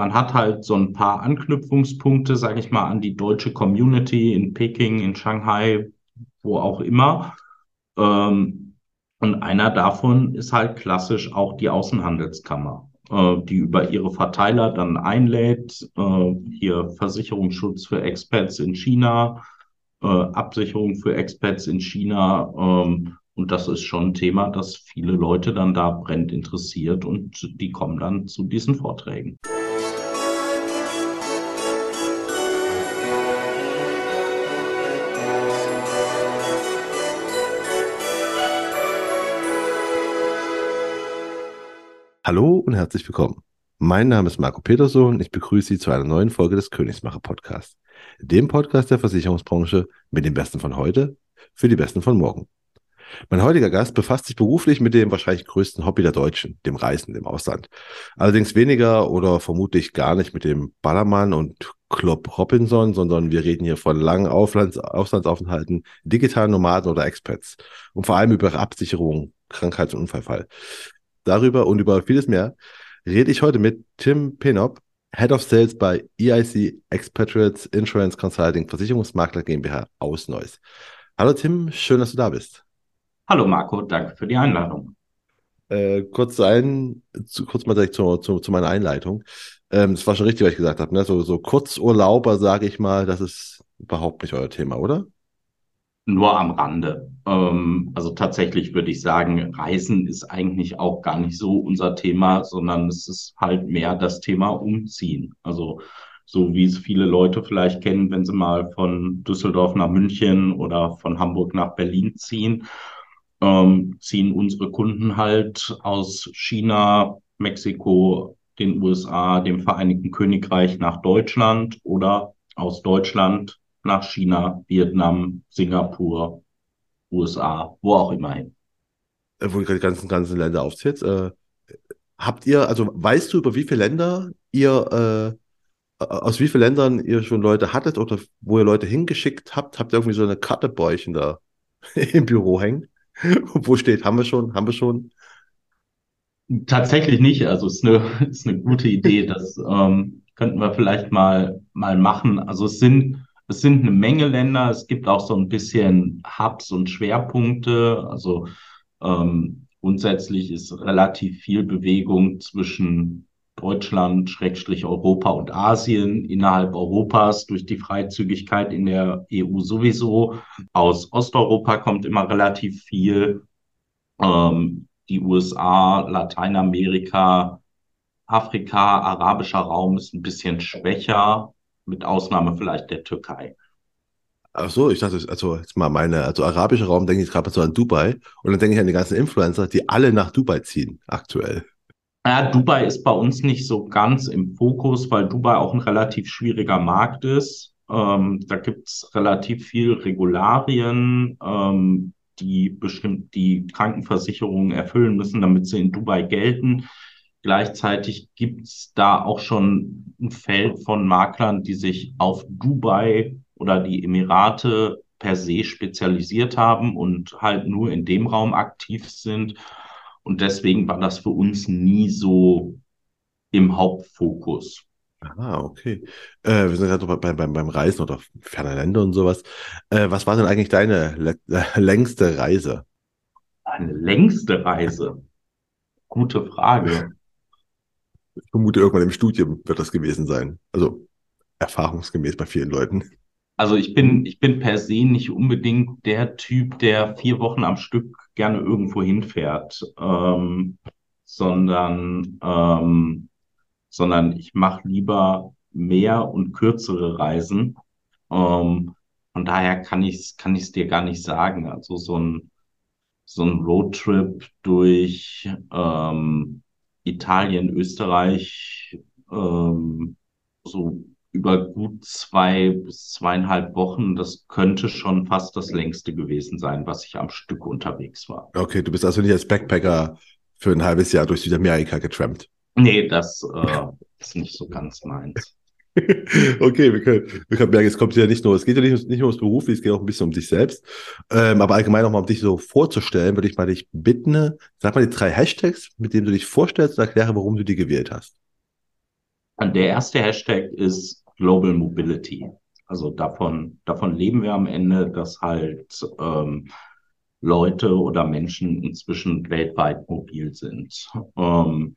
Man hat halt so ein paar Anknüpfungspunkte, sage ich mal, an die deutsche Community in Peking, in Shanghai, wo auch immer. Ähm, und einer davon ist halt klassisch auch die Außenhandelskammer, äh, die über ihre Verteiler dann einlädt, äh, hier Versicherungsschutz für Expats in China, äh, Absicherung für Expats in China. Ähm, und das ist schon ein Thema, das viele Leute dann da brennt interessiert und die kommen dann zu diesen Vorträgen. Hallo und herzlich willkommen. Mein Name ist Marco Peterson und ich begrüße Sie zu einer neuen Folge des Königsmacher Podcasts, dem Podcast der Versicherungsbranche mit den Besten von heute für die Besten von morgen. Mein heutiger Gast befasst sich beruflich mit dem wahrscheinlich größten Hobby der Deutschen, dem Reisen im Ausland. Allerdings weniger oder vermutlich gar nicht mit dem Ballermann und Klopp Robinson, sondern wir reden hier von langen Auflands Auslandsaufenthalten, digitalen Nomaden oder Expats und vor allem über Absicherung, Krankheits- und Unfallfall. Darüber und über vieles mehr rede ich heute mit Tim Penop, Head of Sales bei EIC Expatriates Insurance Consulting Versicherungsmakler GmbH aus Neuss. Hallo Tim, schön, dass du da bist. Hallo Marco, danke für die Einladung. Äh, kurz ein, zu, kurz mal direkt zu, zu, zu meiner Einleitung. Ähm, das war schon richtig, was ich gesagt habe. Ne? So, so Kurzurlauber, sage ich mal, das ist überhaupt nicht euer Thema, oder? Nur am Rande. Ähm, also tatsächlich würde ich sagen, Reisen ist eigentlich auch gar nicht so unser Thema, sondern es ist halt mehr das Thema Umziehen. Also so wie es viele Leute vielleicht kennen, wenn sie mal von Düsseldorf nach München oder von Hamburg nach Berlin ziehen, ähm, ziehen unsere Kunden halt aus China, Mexiko, den USA, dem Vereinigten Königreich nach Deutschland oder aus Deutschland nach China, Vietnam, Singapur, USA, wo auch immer hin. Äh, wo du gerade die ganzen, ganzen Länder aufzählst. Äh, habt ihr, also weißt du, über wie viele Länder ihr, äh, aus wie vielen Ländern ihr schon Leute hattet oder wo ihr Leute hingeschickt habt? Habt ihr irgendwie so eine Karte bei euch in der, im Büro hängen? wo steht, haben wir schon, haben wir schon? Tatsächlich nicht. Also es ist eine, ist eine gute Idee. Das ähm, könnten wir vielleicht mal, mal machen. Also es sind es sind eine Menge Länder. Es gibt auch so ein bisschen Hubs und Schwerpunkte. Also ähm, grundsätzlich ist relativ viel Bewegung zwischen Deutschland, Schrägstrich Europa und Asien, innerhalb Europas durch die Freizügigkeit in der EU sowieso. Aus Osteuropa kommt immer relativ viel. Ähm, die USA, Lateinamerika, Afrika, arabischer Raum ist ein bisschen schwächer mit Ausnahme vielleicht der Türkei. Ach so, ich dachte, also jetzt mal meine, also arabischer Raum denke ich gerade so an Dubai und dann denke ich an die ganzen Influencer, die alle nach Dubai ziehen aktuell. Ja, Dubai ist bei uns nicht so ganz im Fokus, weil Dubai auch ein relativ schwieriger Markt ist. Ähm, da gibt es relativ viel Regularien, ähm, die bestimmt die Krankenversicherungen erfüllen müssen, damit sie in Dubai gelten. Gleichzeitig gibt es da auch schon ein Feld von Maklern, die sich auf Dubai oder die Emirate per se spezialisiert haben und halt nur in dem Raum aktiv sind. Und deswegen war das für uns nie so im Hauptfokus. Ah, okay. Äh, wir sind gerade bei, beim, beim Reisen oder ferner Länder und sowas. Äh, was war denn eigentlich deine längste Reise? Eine längste Reise? Gute Frage. Ich vermute, irgendwann im Studium wird das gewesen sein. Also erfahrungsgemäß bei vielen Leuten. Also ich bin, ich bin per se nicht unbedingt der Typ, der vier Wochen am Stück gerne irgendwo hinfährt, ähm, sondern, ähm, sondern ich mache lieber mehr und kürzere Reisen. Ähm, von daher kann ich es kann ich's dir gar nicht sagen. Also so ein, so ein Roadtrip durch ähm, Italien, Österreich ähm, so über gut zwei bis zweieinhalb Wochen. Das könnte schon fast das längste gewesen sein, was ich am Stück unterwegs war. Okay, du bist also nicht als Backpacker für ein halbes Jahr durch Südamerika getrampt. Nee, das äh, ist nicht so ganz meins. okay, wir können, wir können merken, es kommt ja nicht nur, es geht ja nicht, nicht nur ums Beruf, es geht auch ein bisschen um dich selbst. Ähm, aber allgemein nochmal, um dich so vorzustellen, würde ich mal dich bitten, sag mal die drei Hashtags, mit denen du dich vorstellst und erkläre, warum du die gewählt hast. Der erste Hashtag ist Global Mobility. Also davon, davon leben wir am Ende, dass halt ähm, Leute oder Menschen inzwischen weltweit mobil sind. Ähm,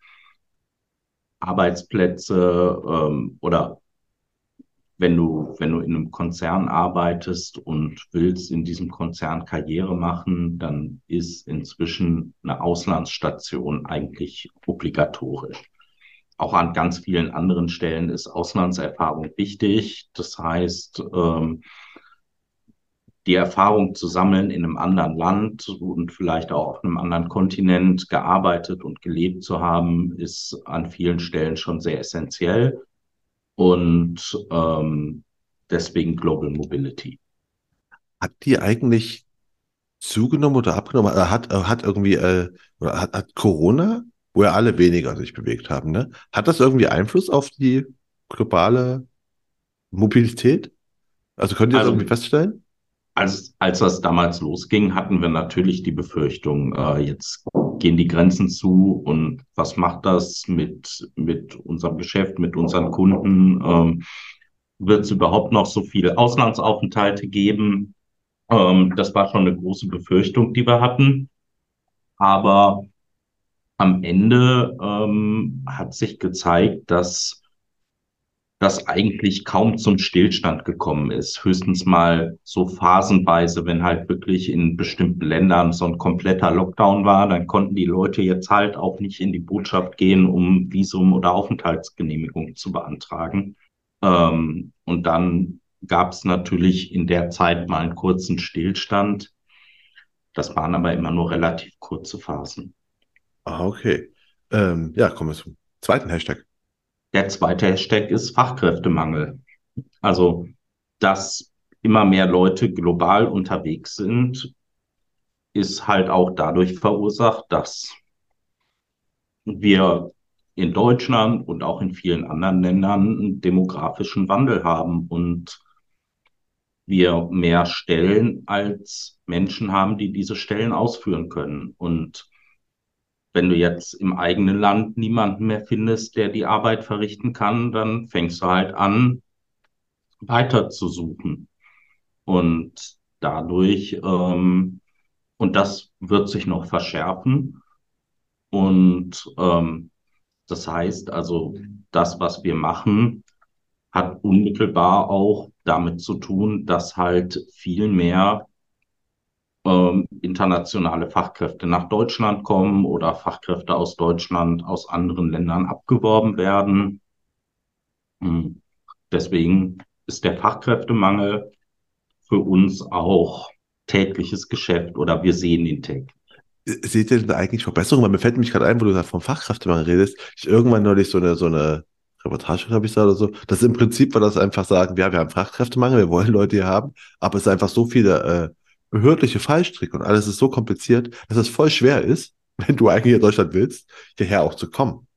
Arbeitsplätze ähm, oder wenn du, wenn du in einem Konzern arbeitest und willst in diesem Konzern Karriere machen, dann ist inzwischen eine Auslandsstation eigentlich obligatorisch. Auch an ganz vielen anderen Stellen ist Auslandserfahrung wichtig. Das heißt, ähm, die Erfahrung zu sammeln, in einem anderen Land und vielleicht auch auf einem anderen Kontinent gearbeitet und gelebt zu haben, ist an vielen Stellen schon sehr essentiell. Und ähm, deswegen Global Mobility. Hat die eigentlich zugenommen oder abgenommen? Hat, hat irgendwie, äh, oder hat, hat Corona, wo ja alle weniger sich bewegt haben, ne? Hat das irgendwie Einfluss auf die globale Mobilität? Also könnt ihr das also, irgendwie feststellen? Als, als das damals losging, hatten wir natürlich die Befürchtung, äh, jetzt gehen die Grenzen zu und was macht das mit, mit unserem Geschäft, mit unseren Kunden? Ähm, Wird es überhaupt noch so viele Auslandsaufenthalte geben? Ähm, das war schon eine große Befürchtung, die wir hatten. Aber am Ende ähm, hat sich gezeigt, dass das eigentlich kaum zum Stillstand gekommen ist. Höchstens mal so phasenweise, wenn halt wirklich in bestimmten Ländern so ein kompletter Lockdown war, dann konnten die Leute jetzt halt auch nicht in die Botschaft gehen, um Visum oder Aufenthaltsgenehmigung zu beantragen. Ähm, und dann gab es natürlich in der Zeit mal einen kurzen Stillstand. Das waren aber immer nur relativ kurze Phasen. Ah, okay. Ähm, ja, kommen wir zum zweiten Hashtag. Der zweite Hashtag ist Fachkräftemangel. Also, dass immer mehr Leute global unterwegs sind, ist halt auch dadurch verursacht, dass wir in Deutschland und auch in vielen anderen Ländern einen demografischen Wandel haben und wir mehr Stellen als Menschen haben, die diese Stellen ausführen können. Und wenn du jetzt im eigenen Land niemanden mehr findest, der die Arbeit verrichten kann, dann fängst du halt an, weiter zu suchen. Und dadurch, ähm, und das wird sich noch verschärfen. Und ähm, das heißt also, das, was wir machen, hat unmittelbar auch damit zu tun, dass halt viel mehr ähm, internationale Fachkräfte nach Deutschland kommen oder Fachkräfte aus Deutschland aus anderen Ländern abgeworben werden. Hm. Deswegen ist der Fachkräftemangel für uns auch tägliches Geschäft oder wir sehen ihn täglich. Seht ihr denn da eigentlich Verbesserungen? Weil mir fällt mich gerade ein, wo du da vom Fachkräftemangel redest. Ich irgendwann neulich so eine, so eine Reportage, habe ich da oder so. Das im Prinzip war das einfach sagen, ja, wir haben Fachkräftemangel, wir wollen Leute hier haben, aber es ist einfach so viele äh, behördliche Fallstricke und alles ist so kompliziert, dass es voll schwer ist, wenn du eigentlich in Deutschland willst, hierher auch zu kommen.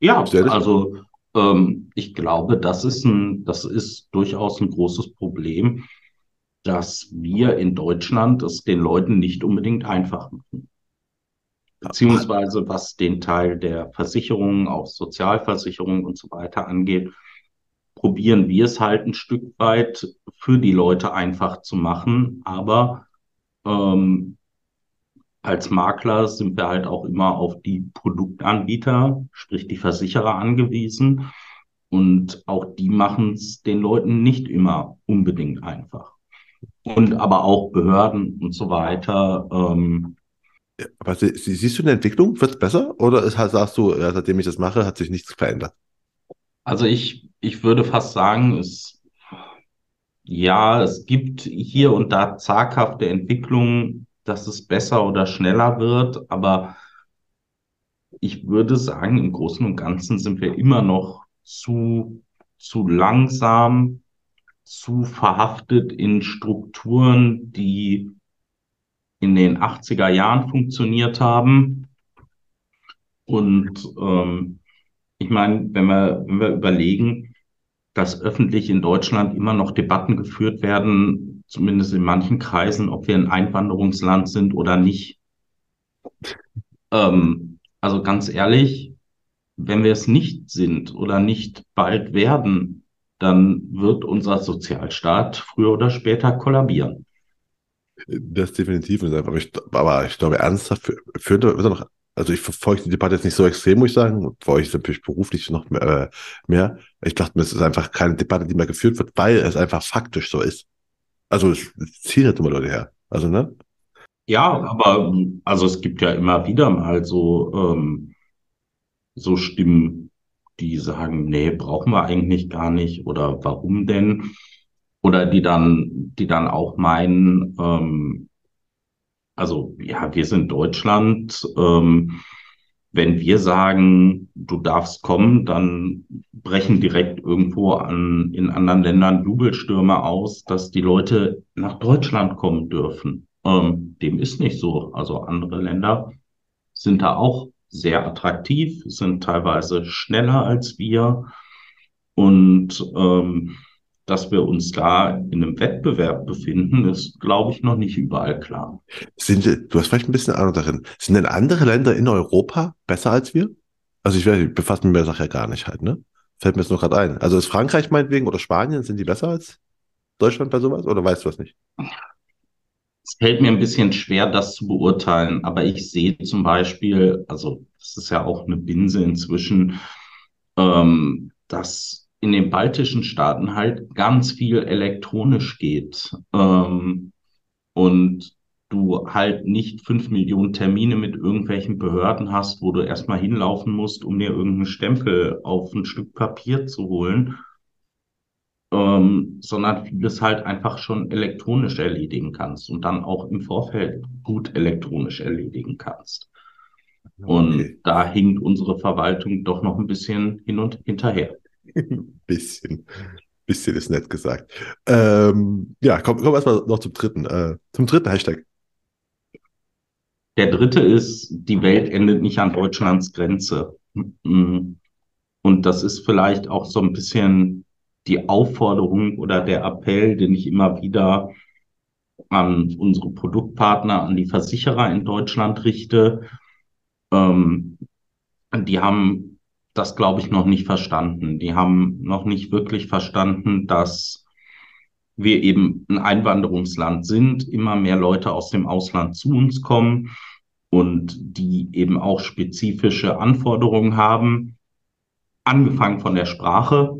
Ja, also ähm, ich glaube, das ist ein, das ist durchaus ein großes Problem, dass wir in Deutschland es den Leuten nicht unbedingt einfach machen. Beziehungsweise was den Teil der Versicherungen, auch Sozialversicherungen und so weiter angeht, probieren wir es halt ein Stück weit für die Leute einfach zu machen. Aber ähm, als Makler sind wir halt auch immer auf die Produktanbieter, sprich die Versicherer angewiesen. Und auch die machen es den Leuten nicht immer unbedingt einfach. Und aber auch Behörden und so weiter. Ähm, aber siehst du eine Entwicklung? Wird es besser? Oder sagst du, ja, seitdem ich das mache, hat sich nichts verändert? Also ich ich würde fast sagen, es, ja, es gibt hier und da zaghafte Entwicklungen, dass es besser oder schneller wird, aber ich würde sagen, im Großen und Ganzen sind wir immer noch zu, zu langsam, zu verhaftet in Strukturen, die in den 80er Jahren funktioniert haben. Und ähm, ich meine, wenn wir, wenn wir überlegen, dass öffentlich in Deutschland immer noch Debatten geführt werden, zumindest in manchen Kreisen, ob wir ein Einwanderungsland sind oder nicht. Ähm, also ganz ehrlich, wenn wir es nicht sind oder nicht bald werden, dann wird unser Sozialstaat früher oder später kollabieren. Das definitiv. Aber ich, aber ich glaube, ernsthaft führt er noch, also ich verfolge die Debatte jetzt nicht so extrem, muss ich sagen, verfolge ich natürlich beruflich noch mehr, äh, mehr. Ich dachte mir, es ist einfach keine Debatte, die mehr geführt wird, weil es einfach faktisch so ist. Also es ziehen halt immer Leute her. Also, ne? Ja, aber also es gibt ja immer wieder mal so, ähm, so Stimmen, die sagen, nee, brauchen wir eigentlich gar nicht oder warum denn? Oder die dann, die dann auch meinen, ähm, also ja, wir sind Deutschland. Ähm, wenn wir sagen, du darfst kommen, dann brechen direkt irgendwo an, in anderen Ländern Jubelstürme aus, dass die Leute nach Deutschland kommen dürfen. Ähm, dem ist nicht so. Also andere Länder sind da auch sehr attraktiv, sind teilweise schneller als wir. Und ähm, dass wir uns da in einem Wettbewerb befinden, ist, glaube ich, noch nicht überall klar. Sind, du hast vielleicht ein bisschen Ahnung darin. Sind denn andere Länder in Europa besser als wir? Also ich, ich befasse mich mit der Sache ja gar nicht halt, ne? Fällt mir jetzt nur gerade ein. Also ist Frankreich meinetwegen oder Spanien, sind die besser als Deutschland bei sowas? Oder weißt du was nicht? Es fällt mir ein bisschen schwer, das zu beurteilen, aber ich sehe zum Beispiel, also das ist ja auch eine Binse inzwischen, ähm, dass in den baltischen Staaten halt ganz viel elektronisch geht. Ähm, und du halt nicht fünf Millionen Termine mit irgendwelchen Behörden hast, wo du erstmal hinlaufen musst, um dir irgendeinen Stempel auf ein Stück Papier zu holen, ähm, sondern vieles halt einfach schon elektronisch erledigen kannst und dann auch im Vorfeld gut elektronisch erledigen kannst. Okay. Und da hinkt unsere Verwaltung doch noch ein bisschen hin und hinterher. bisschen. Bisschen ist nett gesagt. Ähm, ja, komm, komm erstmal noch zum dritten. Äh, zum dritten Hashtag. Der dritte ist, die Welt endet nicht an Deutschlands Grenze. Und das ist vielleicht auch so ein bisschen die Aufforderung oder der Appell, den ich immer wieder an unsere Produktpartner, an die Versicherer in Deutschland richte. Ähm, die haben das, glaube ich, noch nicht verstanden. Die haben noch nicht wirklich verstanden, dass wir eben ein Einwanderungsland sind, immer mehr Leute aus dem Ausland zu uns kommen und die eben auch spezifische Anforderungen haben, angefangen von der Sprache.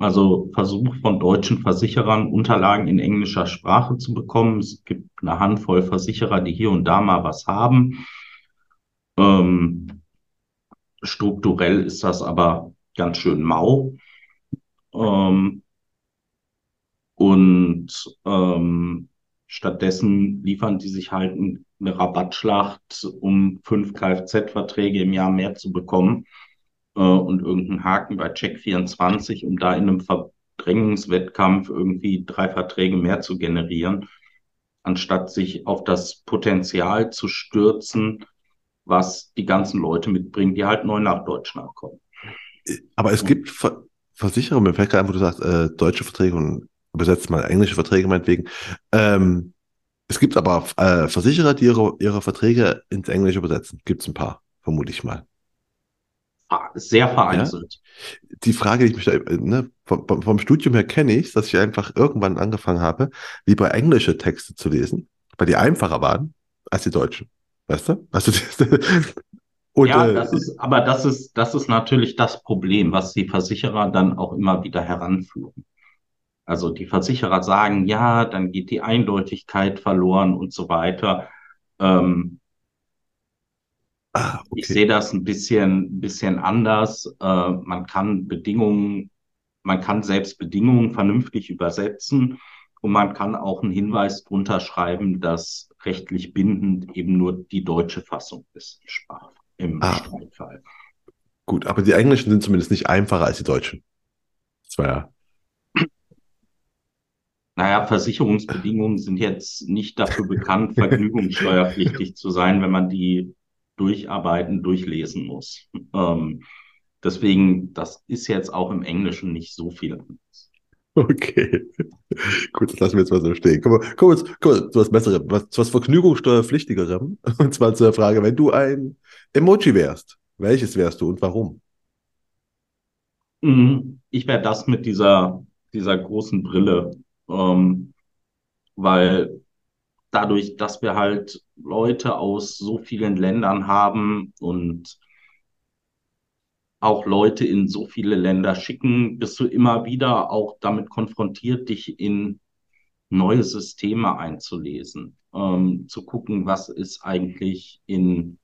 Also Versuch von deutschen Versicherern, Unterlagen in englischer Sprache zu bekommen. Es gibt eine Handvoll Versicherer, die hier und da mal was haben. Ähm, Strukturell ist das aber ganz schön mau. Ähm, und ähm, stattdessen liefern die sich halt eine Rabattschlacht, um fünf Kfz-Verträge im Jahr mehr zu bekommen äh, und irgendeinen Haken bei Check24, um da in einem Verdrängungswettkampf irgendwie drei Verträge mehr zu generieren, anstatt sich auf das Potenzial zu stürzen, was die ganzen Leute mitbringen, die halt neu nach Deutschland kommen. Aber es gibt Ver Versicherungen, mir fällt gerade wo du sagst, äh, deutsche Verträge und übersetzt mal englische Verträge meinetwegen. Ähm, es gibt aber äh, Versicherer, die ihre, ihre Verträge ins Englische übersetzen. Gibt es ein paar, vermute ich mal. Ah, sehr vereinzelt. Ja? Die Frage, die ich mich da, ne, vom, vom Studium her kenne ich, dass ich einfach irgendwann angefangen habe, lieber englische Texte zu lesen, weil die einfacher waren als die deutschen. Weißt du? Also, und, ja, äh, das ist, aber das ist, das ist natürlich das Problem, was die Versicherer dann auch immer wieder heranführen. Also die Versicherer sagen, ja, dann geht die Eindeutigkeit verloren und so weiter. Ähm, ah, okay. Ich sehe das ein bisschen, bisschen anders. Äh, man kann Bedingungen, man kann selbst Bedingungen vernünftig übersetzen und man kann auch einen Hinweis drunter schreiben, dass rechtlich bindend eben nur die deutsche Fassung ist im ah. Streitfall. Gut, aber die englischen sind zumindest nicht einfacher als die deutschen. Das war ja. Naja, Versicherungsbedingungen sind jetzt nicht dafür bekannt, vergnügungssteuerpflichtig zu sein, wenn man die durcharbeiten, durchlesen muss. Ähm, deswegen, das ist jetzt auch im Englischen nicht so viel anders. Okay. Gut, das lassen wir jetzt mal so stehen. Komm, komm, jetzt, komm zu was Besserem, was, zu was Vergnügungssteuerpflichtigerem. Und zwar zur Frage, wenn du ein Emoji wärst, welches wärst du und warum? Mm, Ich wäre das mit dieser, dieser großen Brille, ähm, weil dadurch, dass wir halt Leute aus so vielen Ländern haben und auch Leute in so viele Länder schicken, bist du immer wieder auch damit konfrontiert, dich in neue Systeme einzulesen, ähm, zu gucken, was ist eigentlich in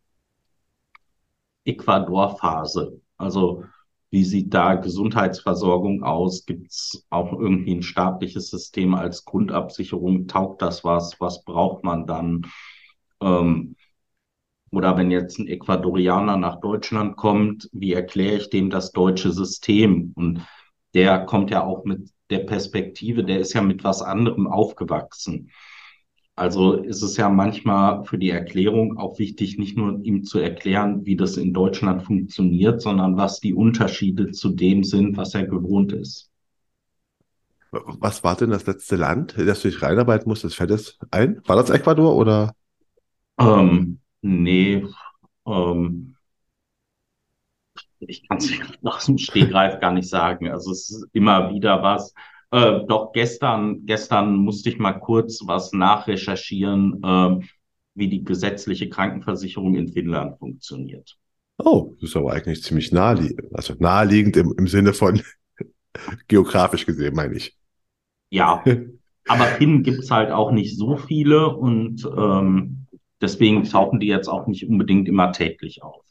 Ecuador-Phase. Also wie sieht da Gesundheitsversorgung aus? Gibt es auch irgendwie ein staatliches System als Grundabsicherung? Taugt das was? Was braucht man dann? Ähm, oder wenn jetzt ein Ecuadorianer nach Deutschland kommt, wie erkläre ich dem das deutsche System? Und der kommt ja auch mit der Perspektive, der ist ja mit was anderem aufgewachsen. Also ist es ja manchmal für die Erklärung auch wichtig, nicht nur ihm zu erklären, wie das in Deutschland funktioniert, sondern was die Unterschiede zu dem sind, was er gewohnt ist. Was war denn das letzte Land, in das du dich reinarbeiten musstest? Fällt das ein? War das Ecuador oder? Ähm, nee, ähm, ich kann es aus dem Stegreif gar nicht sagen. Also es ist immer wieder was. Äh, doch gestern, gestern musste ich mal kurz was nachrecherchieren, äh, wie die gesetzliche Krankenversicherung in Finnland funktioniert. Oh, das ist aber eigentlich ziemlich naheliegend. Also naheliegend im, im Sinne von geografisch gesehen, meine ich. Ja, aber Finnen gibt's halt auch nicht so viele und ähm, deswegen tauchen die jetzt auch nicht unbedingt immer täglich auf.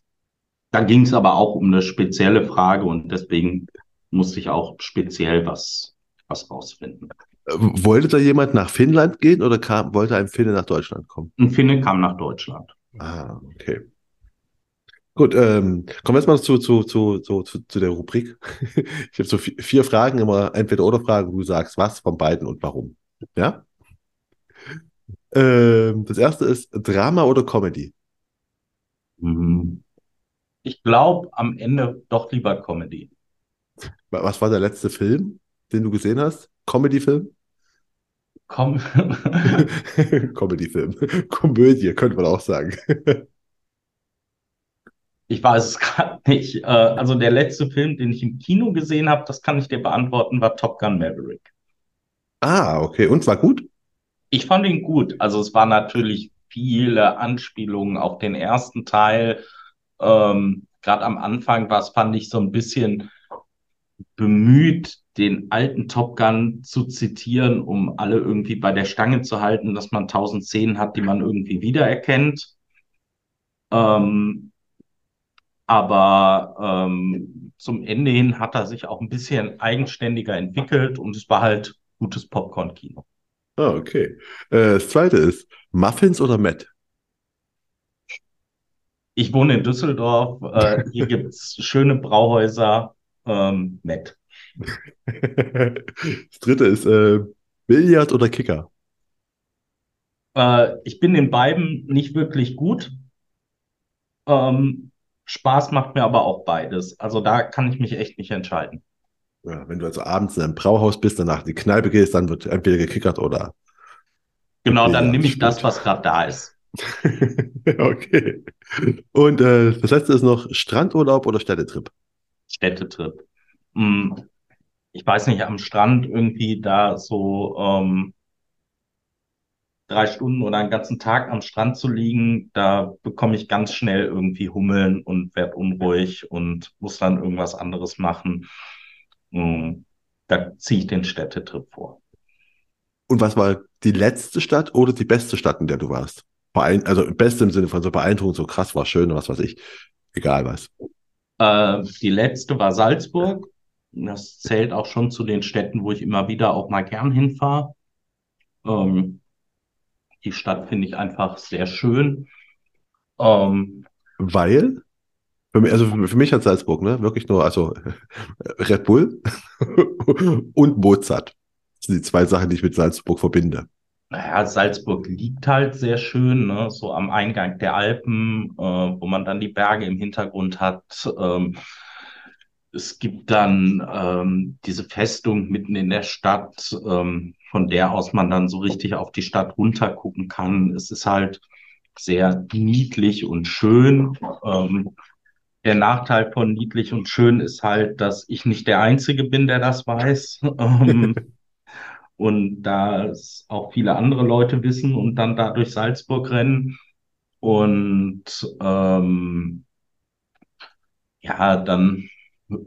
Da ging es aber auch um eine spezielle Frage und deswegen musste ich auch speziell was, was rausfinden. Äh, Wollte da jemand nach Finnland gehen oder kam, wollte ein Finne nach Deutschland kommen? Ein Finne kam nach Deutschland. Ah, okay. Gut, ähm, kommen wir jetzt mal zu, zu, zu, zu, zu, zu der Rubrik. Ich habe so vi- vier Fragen, immer entweder oder Fragen, du sagst was von beiden und warum. Ja? Ähm, das erste ist Drama oder Comedy? Mhm. Ich glaube am Ende doch lieber Comedy. Wa- Was war der letzte Film, den du gesehen hast? Comedy-Film? Com Comedy-Film. Komödie, könnte man auch sagen. Ich weiß es gerade nicht. Äh, also der letzte Film, den ich im Kino gesehen habe, das kann ich dir beantworten, war Top Gun Maverick. Ah, okay. Und war gut? Ich fand ihn gut. Also es waren natürlich viele Anspielungen auf den ersten Teil. Ähm, gerade am Anfang war es, fand ich, so ein bisschen bemüht, den alten Top Gun zu zitieren, um alle irgendwie bei der Stange zu halten, dass man tausend Szenen hat, die man irgendwie wiedererkennt. Ähm, aber ähm, zum Ende hin hat er sich auch ein bisschen eigenständiger entwickelt und es war halt gutes Popcorn-Kino. Ah, okay. Äh, das zweite ist Muffins oder Matt? Ich wohne in Düsseldorf, äh, hier gibt's schöne Brauhäuser, ähm, nett. Das dritte ist äh, Billard oder Kicker? Äh, ich bin in beiden nicht wirklich gut. Ähm, Spaß macht mir aber auch beides. Also da kann ich mich echt nicht entscheiden. Ja, wenn du also abends in einem Brauhaus bist, danach in die Kneipe gehst, dann wird entweder gekickert oder Genau, dann nehme ich das, was gerade da ist. Okay. Und äh, das letzte ist noch Strandurlaub oder Städtetrip? Städtetrip. Hm, ich weiß nicht, am Strand irgendwie da so ähm, drei Stunden oder einen ganzen Tag am Strand zu liegen, da bekomme ich ganz schnell irgendwie Hummeln und werde unruhig und muss dann irgendwas anderes machen. Hm, da ziehe ich den Städtetrip vor. Und was war die letzte Stadt oder die beste Stadt, in der du warst? Beein also beste im Sinne von so beeindruckend, so krass war, schön, was weiß ich. Egal was. Äh, die letzte war Salzburg. Das zählt auch schon zu den Städten, wo ich immer wieder auch mal gern hinfahre. Ähm, die Stadt finde ich einfach sehr schön. Ähm, Weil, für mich, also für, mich hat Salzburg, ne, wirklich nur, also Red Bull und Mozart. Das sind die zwei Sachen, die ich mit Salzburg verbinde. naja, Salzburg liegt halt sehr schön, ne? So am Eingang der Alpen, äh, wo man dann die Berge im Hintergrund hat. Ähm, es gibt dann ähm, diese Festung mitten in der Stadt, ähm, von der aus man dann so richtig auf die Stadt runter gucken kann. Es ist halt sehr niedlich und schön. Ähm, Der Nachteil von niedlich und schön ist halt, dass ich nicht der Einzige bin, der das weiß. Ähm, und da es auch viele andere Leute wissen und dann da durch Salzburg rennen. Und ähm, ja, dann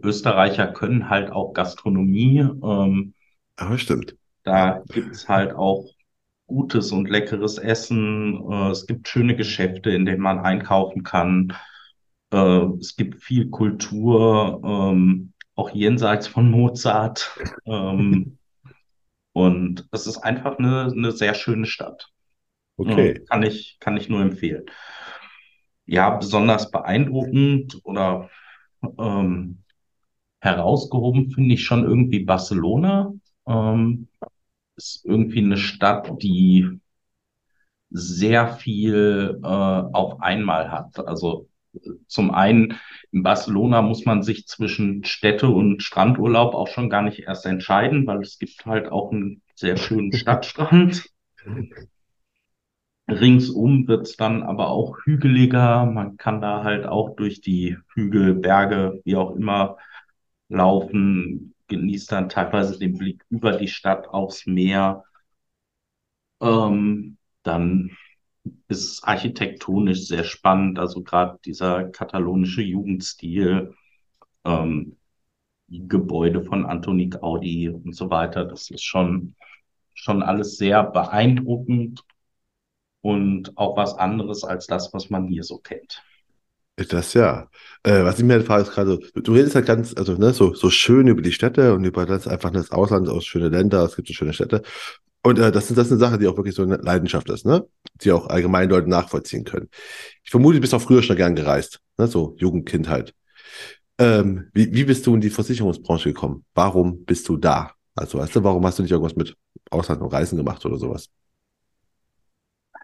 Österreicher können halt auch Gastronomie. Ähm, Aber stimmt. da gibt's halt auch gutes und leckeres Essen. Äh, es gibt schöne Geschäfte, in denen man einkaufen kann. Äh, es gibt viel Kultur, ähm, auch jenseits von Mozart. Ähm, und es ist einfach eine, eine sehr schöne Stadt. Okay. kann ich, kann ich nur empfehlen. Ja, besonders beeindruckend oder ähm, herausgehoben finde ich schon irgendwie Barcelona. Ähm, ist irgendwie eine Stadt, die sehr viel äh, auf einmal hat. Also zum einen in Barcelona muss man sich zwischen Städte- und Strandurlaub auch schon gar nicht erst entscheiden, weil es gibt halt auch einen sehr schönen Stadtstrand. Ringsum wird es dann aber auch hügeliger. Man kann da halt auch durch die Hügel, Berge, wie auch immer, laufen, genießt dann teilweise den Blick über die Stadt aufs Meer. Ähm, dann ist architektonisch sehr spannend, also gerade dieser katalonische Jugendstil, ähm, Gebäude von Antoni Gaudi und so weiter. Das ist schon, schon alles sehr beeindruckend und auch was anderes als das, was man hier so kennt. Das ja. Äh, was ich mir halt frage, ist gerade, du, du redest halt ganz, also ne, so, so schön über die Städte und über das einfach das Ausland aus schöne Länder, es gibt so schöne Städte. Und äh, das ist, das ist eine Sache, die auch wirklich so eine Leidenschaft ist, ne? Die auch allgemein Leute nachvollziehen können. Ich vermute, du bist auch früher schon gern gereist, ne? So Jugend, Kindheit. Ähm, wie, wie bist du in die Versicherungsbranche gekommen? Warum bist du da? Also, weißt du, warum hast du nicht irgendwas mit Ausland und Reisen gemacht oder sowas?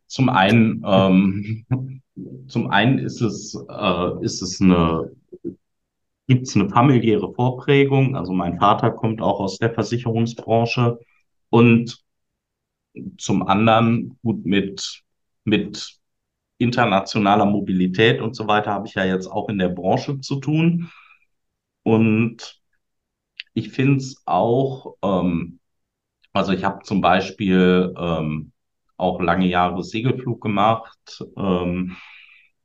Zum einen, ähm, zum einen ist es, äh, ist es eine, gibt es eine familiäre Vorprägung. Also mein Vater kommt auch aus der Versicherungsbranche und zum anderen gut mit, mit internationaler Mobilität und so weiter habe ich ja jetzt auch in der Branche zu tun. Und ich finde es auch, ähm, also ich habe zum Beispiel ähm, auch lange Jahre Segelflug gemacht. Ähm,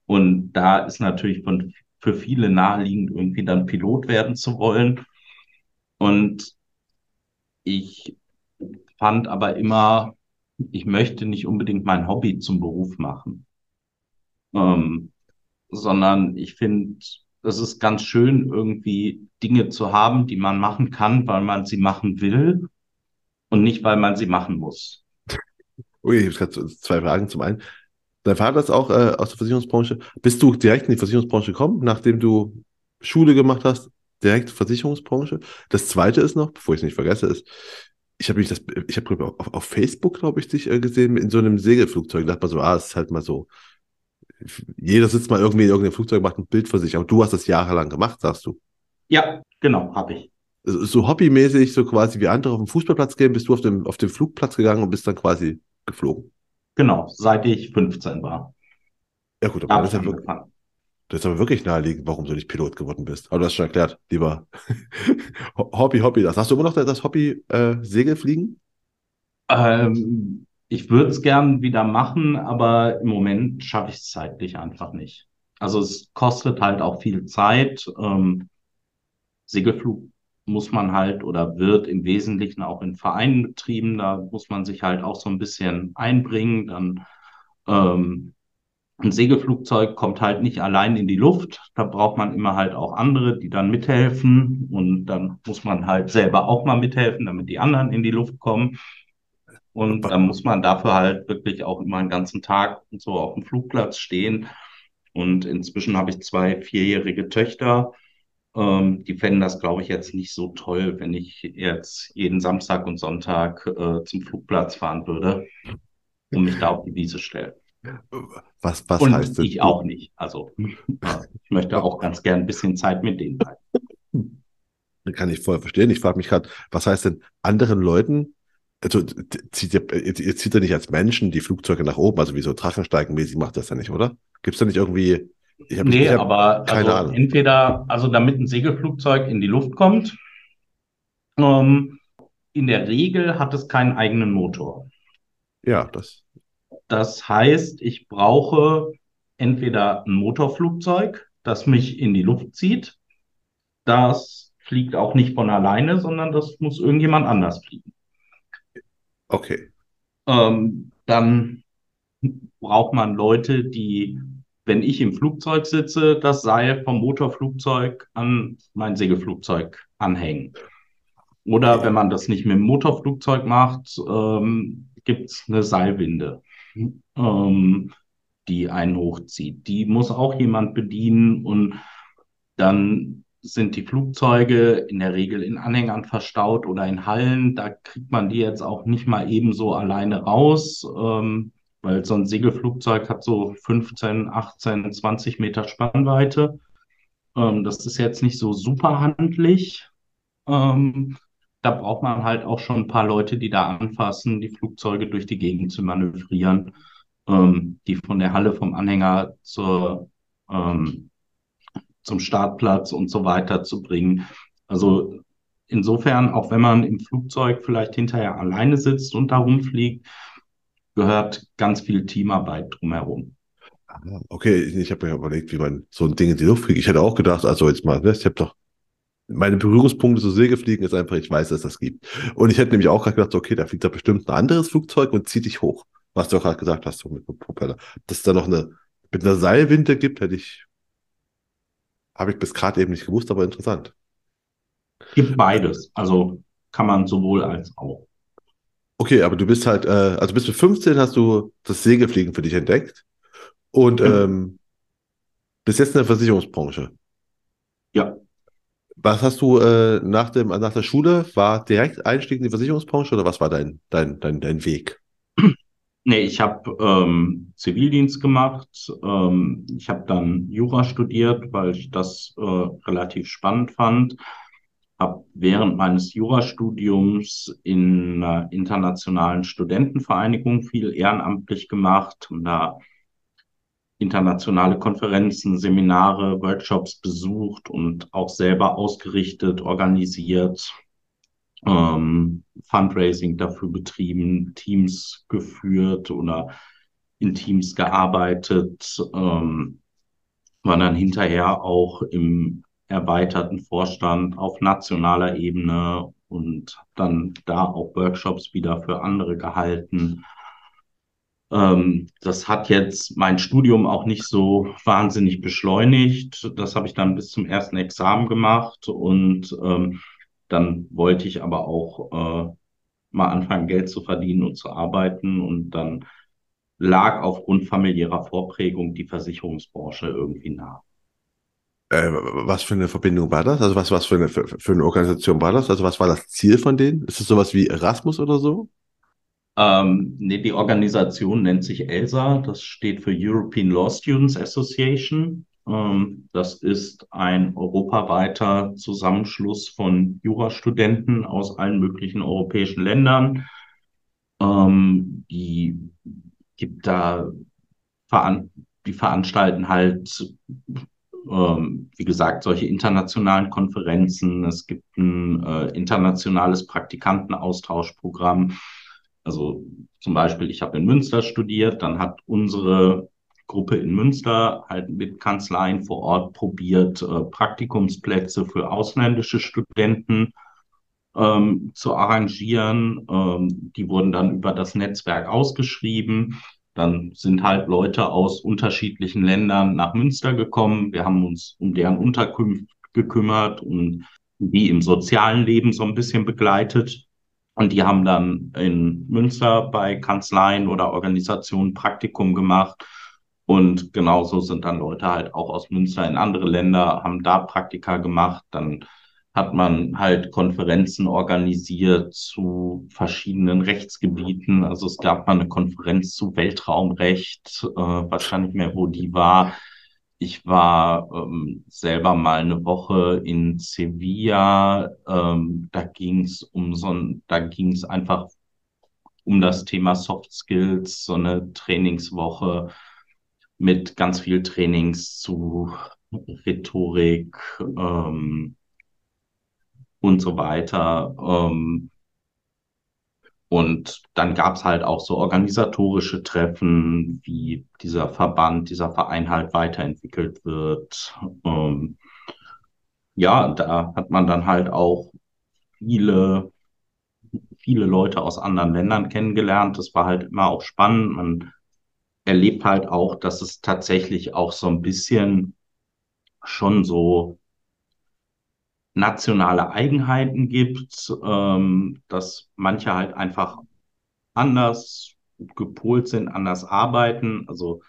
und da ist natürlich von, für viele naheliegend, irgendwie dann Pilot werden zu wollen. Und ich fand aber immer, ich möchte nicht unbedingt mein Hobby zum Beruf machen, ähm, sondern ich finde, es ist ganz schön, irgendwie Dinge zu haben, die man machen kann, weil man sie machen will und nicht, weil man sie machen muss. Ui, ich habe gerade zwei Fragen. Zum einen, dein Vater ist auch äh, aus der Versicherungsbranche. Bist du direkt in die Versicherungsbranche gekommen, nachdem du Schule gemacht hast? Direkt Versicherungsbranche. Das zweite ist noch, bevor ich es nicht vergesse, ist, ich habe mich das, ich habe auf, auf Facebook, glaube ich, dich äh, gesehen in so einem Segelflugzeug. Da dachte man so, ah, es ist halt mal so. Jeder sitzt mal irgendwie in irgendeinem Flugzeug, macht ein Bild für sich. Aber du hast das jahrelang gemacht, sagst du. Ja, genau, habe ich. So so hobbymäßig, so quasi wie andere auf dem Fußballplatz gehen, bist du auf dem, auf dem Flugplatz gegangen und bist dann quasi geflogen. Genau, seit ich 15 war, Ja gut, aber habe das ist ja wirklich, angefangen. Das ist aber wirklich naheliegend, warum du nicht Pilot geworden bist. Aber du hast schon erklärt, lieber Ho- Hobby, Hobby. Das hast du immer noch das Hobby äh, Segelfliegen? Ähm, ich würde es gern wieder machen, aber im Moment schaffe ich es zeitlich einfach nicht. Also es kostet halt auch viel Zeit. Ähm, Segelflug muss man halt oder wird im Wesentlichen auch in Vereinen betrieben. Da muss man sich halt auch so ein bisschen einbringen. Dann ähm, ein Segelflugzeug kommt halt nicht allein in die Luft. Da braucht man immer halt auch andere, die dann mithelfen. Und dann muss man halt selber auch mal mithelfen, damit die anderen in die Luft kommen. Und dann muss man dafür halt wirklich auch immer einen ganzen Tag und so auf dem Flugplatz stehen. Und inzwischen habe ich zwei vierjährige Töchter. Ähm, die fänden das, glaube ich, jetzt nicht so toll, wenn ich jetzt jeden Samstag und Sonntag äh, zum Flugplatz fahren würde und mich da auf die Wiese stellen. Was, was Und heißt das? ich auch nicht. Also ich möchte auch ganz gern ein bisschen Zeit mit denen bleiben. Kann ich voll verstehen. Ich frage mich gerade, was heißt denn anderen Leuten, also zieht ihr, ihr, ihr zieht ja nicht als Menschen die Flugzeuge nach oben, also wie so Drachensteigen-mäßig macht das ja nicht, oder? Gibt es da nicht irgendwie Ich hab, Nee, ich hab aber keine also Ahnung. entweder, also damit ein Segelflugzeug in die Luft kommt, ähm, in der Regel hat es keinen eigenen Motor. Ja, das. Das heißt, ich brauche entweder ein Motorflugzeug, das mich in die Luft zieht. Das fliegt auch nicht von alleine, sondern das muss irgendjemand anders fliegen. Okay. Ähm, dann braucht man Leute, die, wenn ich im Flugzeug sitze, das Seil vom Motorflugzeug an mein Segelflugzeug anhängen. Oder wenn man das nicht mit dem Motorflugzeug macht, ähm, gibt es eine Seilwinde, ähm, die einen hochzieht. Die muss auch jemand bedienen und dann sind die Flugzeuge in der Regel in Anhängern verstaut oder in Hallen. Da kriegt man die jetzt auch nicht mal ebenso alleine raus, ähm, weil so ein Segelflugzeug hat so 15, 18, 20 Meter Spannweite. Ähm, das ist jetzt nicht so super handlich. Ähm, da braucht man halt auch schon ein paar Leute, die da anfassen, die Flugzeuge durch die Gegend zu manövrieren, ähm, die von der Halle vom Anhänger zur, ähm, zum Startplatz und so weiter zu bringen. Also insofern, auch wenn man im Flugzeug vielleicht hinterher alleine sitzt und da rumfliegt, gehört ganz viel Teamarbeit drumherum. Ah, Okay, ich habe mir überlegt, wie man so ein Ding in die Luft kriegt. Ich hätte auch gedacht, also jetzt mal, ne, ich habe doch meine Berührungspunkte zu Segelfliegen ist einfach, ich weiß, dass das gibt. Und ich hätte nämlich auch gerade gedacht, okay, da fliegt da bestimmt ein anderes Flugzeug und zieht dich hoch. Was du auch gerade gesagt hast, so mit dem Propeller. Dass es da noch eine, mit einer Seilwinde gibt, hätte ich, habe ich bis gerade eben nicht gewusst, aber interessant. Gibt beides. Also kann man sowohl als auch. Okay, aber du bist halt, äh, also bis mit 15 hast du das Segelfliegen für dich entdeckt und Genau. ähm, bist jetzt in der Versicherungsbranche. Ja. Was hast du äh, nach dem, nach der Schule? War direkt Einstieg in die Versicherungsbranche oder was war dein, dein, dein, dein Weg? Nee, ich habe ähm, Zivildienst gemacht. Ähm, ich habe dann Jura studiert, weil ich das äh, relativ spannend fand. Habe während meines Jurastudiums in einer internationalen Studentenvereinigung viel ehrenamtlich gemacht und da internationale Konferenzen, Seminare, Workshops besucht und auch selber ausgerichtet, organisiert ähm, Fundraising dafür betrieben, Teams geführt oder in Teams gearbeitet, ähm, war dann hinterher auch im erweiterten Vorstand auf nationaler Ebene und dann da auch Workshops wieder für andere gehalten. Ähm, das hat jetzt mein Studium auch nicht so wahnsinnig beschleunigt. Das habe ich dann bis zum ersten Examen gemacht und ähm, dann wollte ich aber auch äh, mal anfangen, Geld zu verdienen und zu arbeiten. Und dann lag aufgrund familiärer Vorprägung die Versicherungsbranche irgendwie nah. Äh, was für eine Verbindung war das? Also was, was für eine, für, für eine Organisation war das? Also was war das Ziel von denen? Ist es sowas wie Erasmus oder so? Ähm, nee, die Organisation nennt sich ELSA, das steht für European Law Students Association. Ähm, das ist ein europaweiter Zusammenschluss von Jurastudenten aus allen möglichen europäischen Ländern. Ähm, die gibt da, veran die veranstalten halt, ähm, wie gesagt, solche internationalen Konferenzen. Es gibt ein äh, internationales Praktikantenaustauschprogramm. Also zum Beispiel, ich habe in Münster studiert, dann hat unsere Gruppe in Münster halt mit Kanzleien vor Ort probiert, äh, Praktikumsplätze für ausländische Studenten ähm, zu arrangieren. Ähm, die wurden dann über das Netzwerk ausgeschrieben. Dann sind halt Leute aus unterschiedlichen Ländern nach Münster gekommen. Wir haben uns um deren Unterkunft gekümmert und die im sozialen Leben so ein bisschen begleitet. Und die haben dann in Münster bei Kanzleien oder Organisationen Praktikum gemacht. Und genauso sind dann Leute halt auch aus Münster in andere Länder, haben da Praktika gemacht. Dann hat man halt Konferenzen organisiert zu verschiedenen Rechtsgebieten. Also es gab mal eine Konferenz zu Weltraumrecht, äh, nicht mehr, wo die war. Ich war ähm, selber mal eine Woche in Sevilla. Ähm, da ging es um so ein, da ging es einfach um das Thema Soft Skills, so eine Trainingswoche. mit ganz viel Trainings zu Rhetorik ähm, und so weiter. Ähm, und dann gab es halt auch so organisatorische Treffen, wie dieser Verband, dieser Verein halt weiterentwickelt wird. Ähm, ja, da hat man dann halt auch viele, viele Leute aus anderen Ländern kennengelernt. Das war halt immer auch spannend. Man erlebt halt auch, dass es tatsächlich auch so ein bisschen schon so nationale Eigenheiten gibt, ähm, dass manche halt einfach anders gepolt sind, anders arbeiten. Also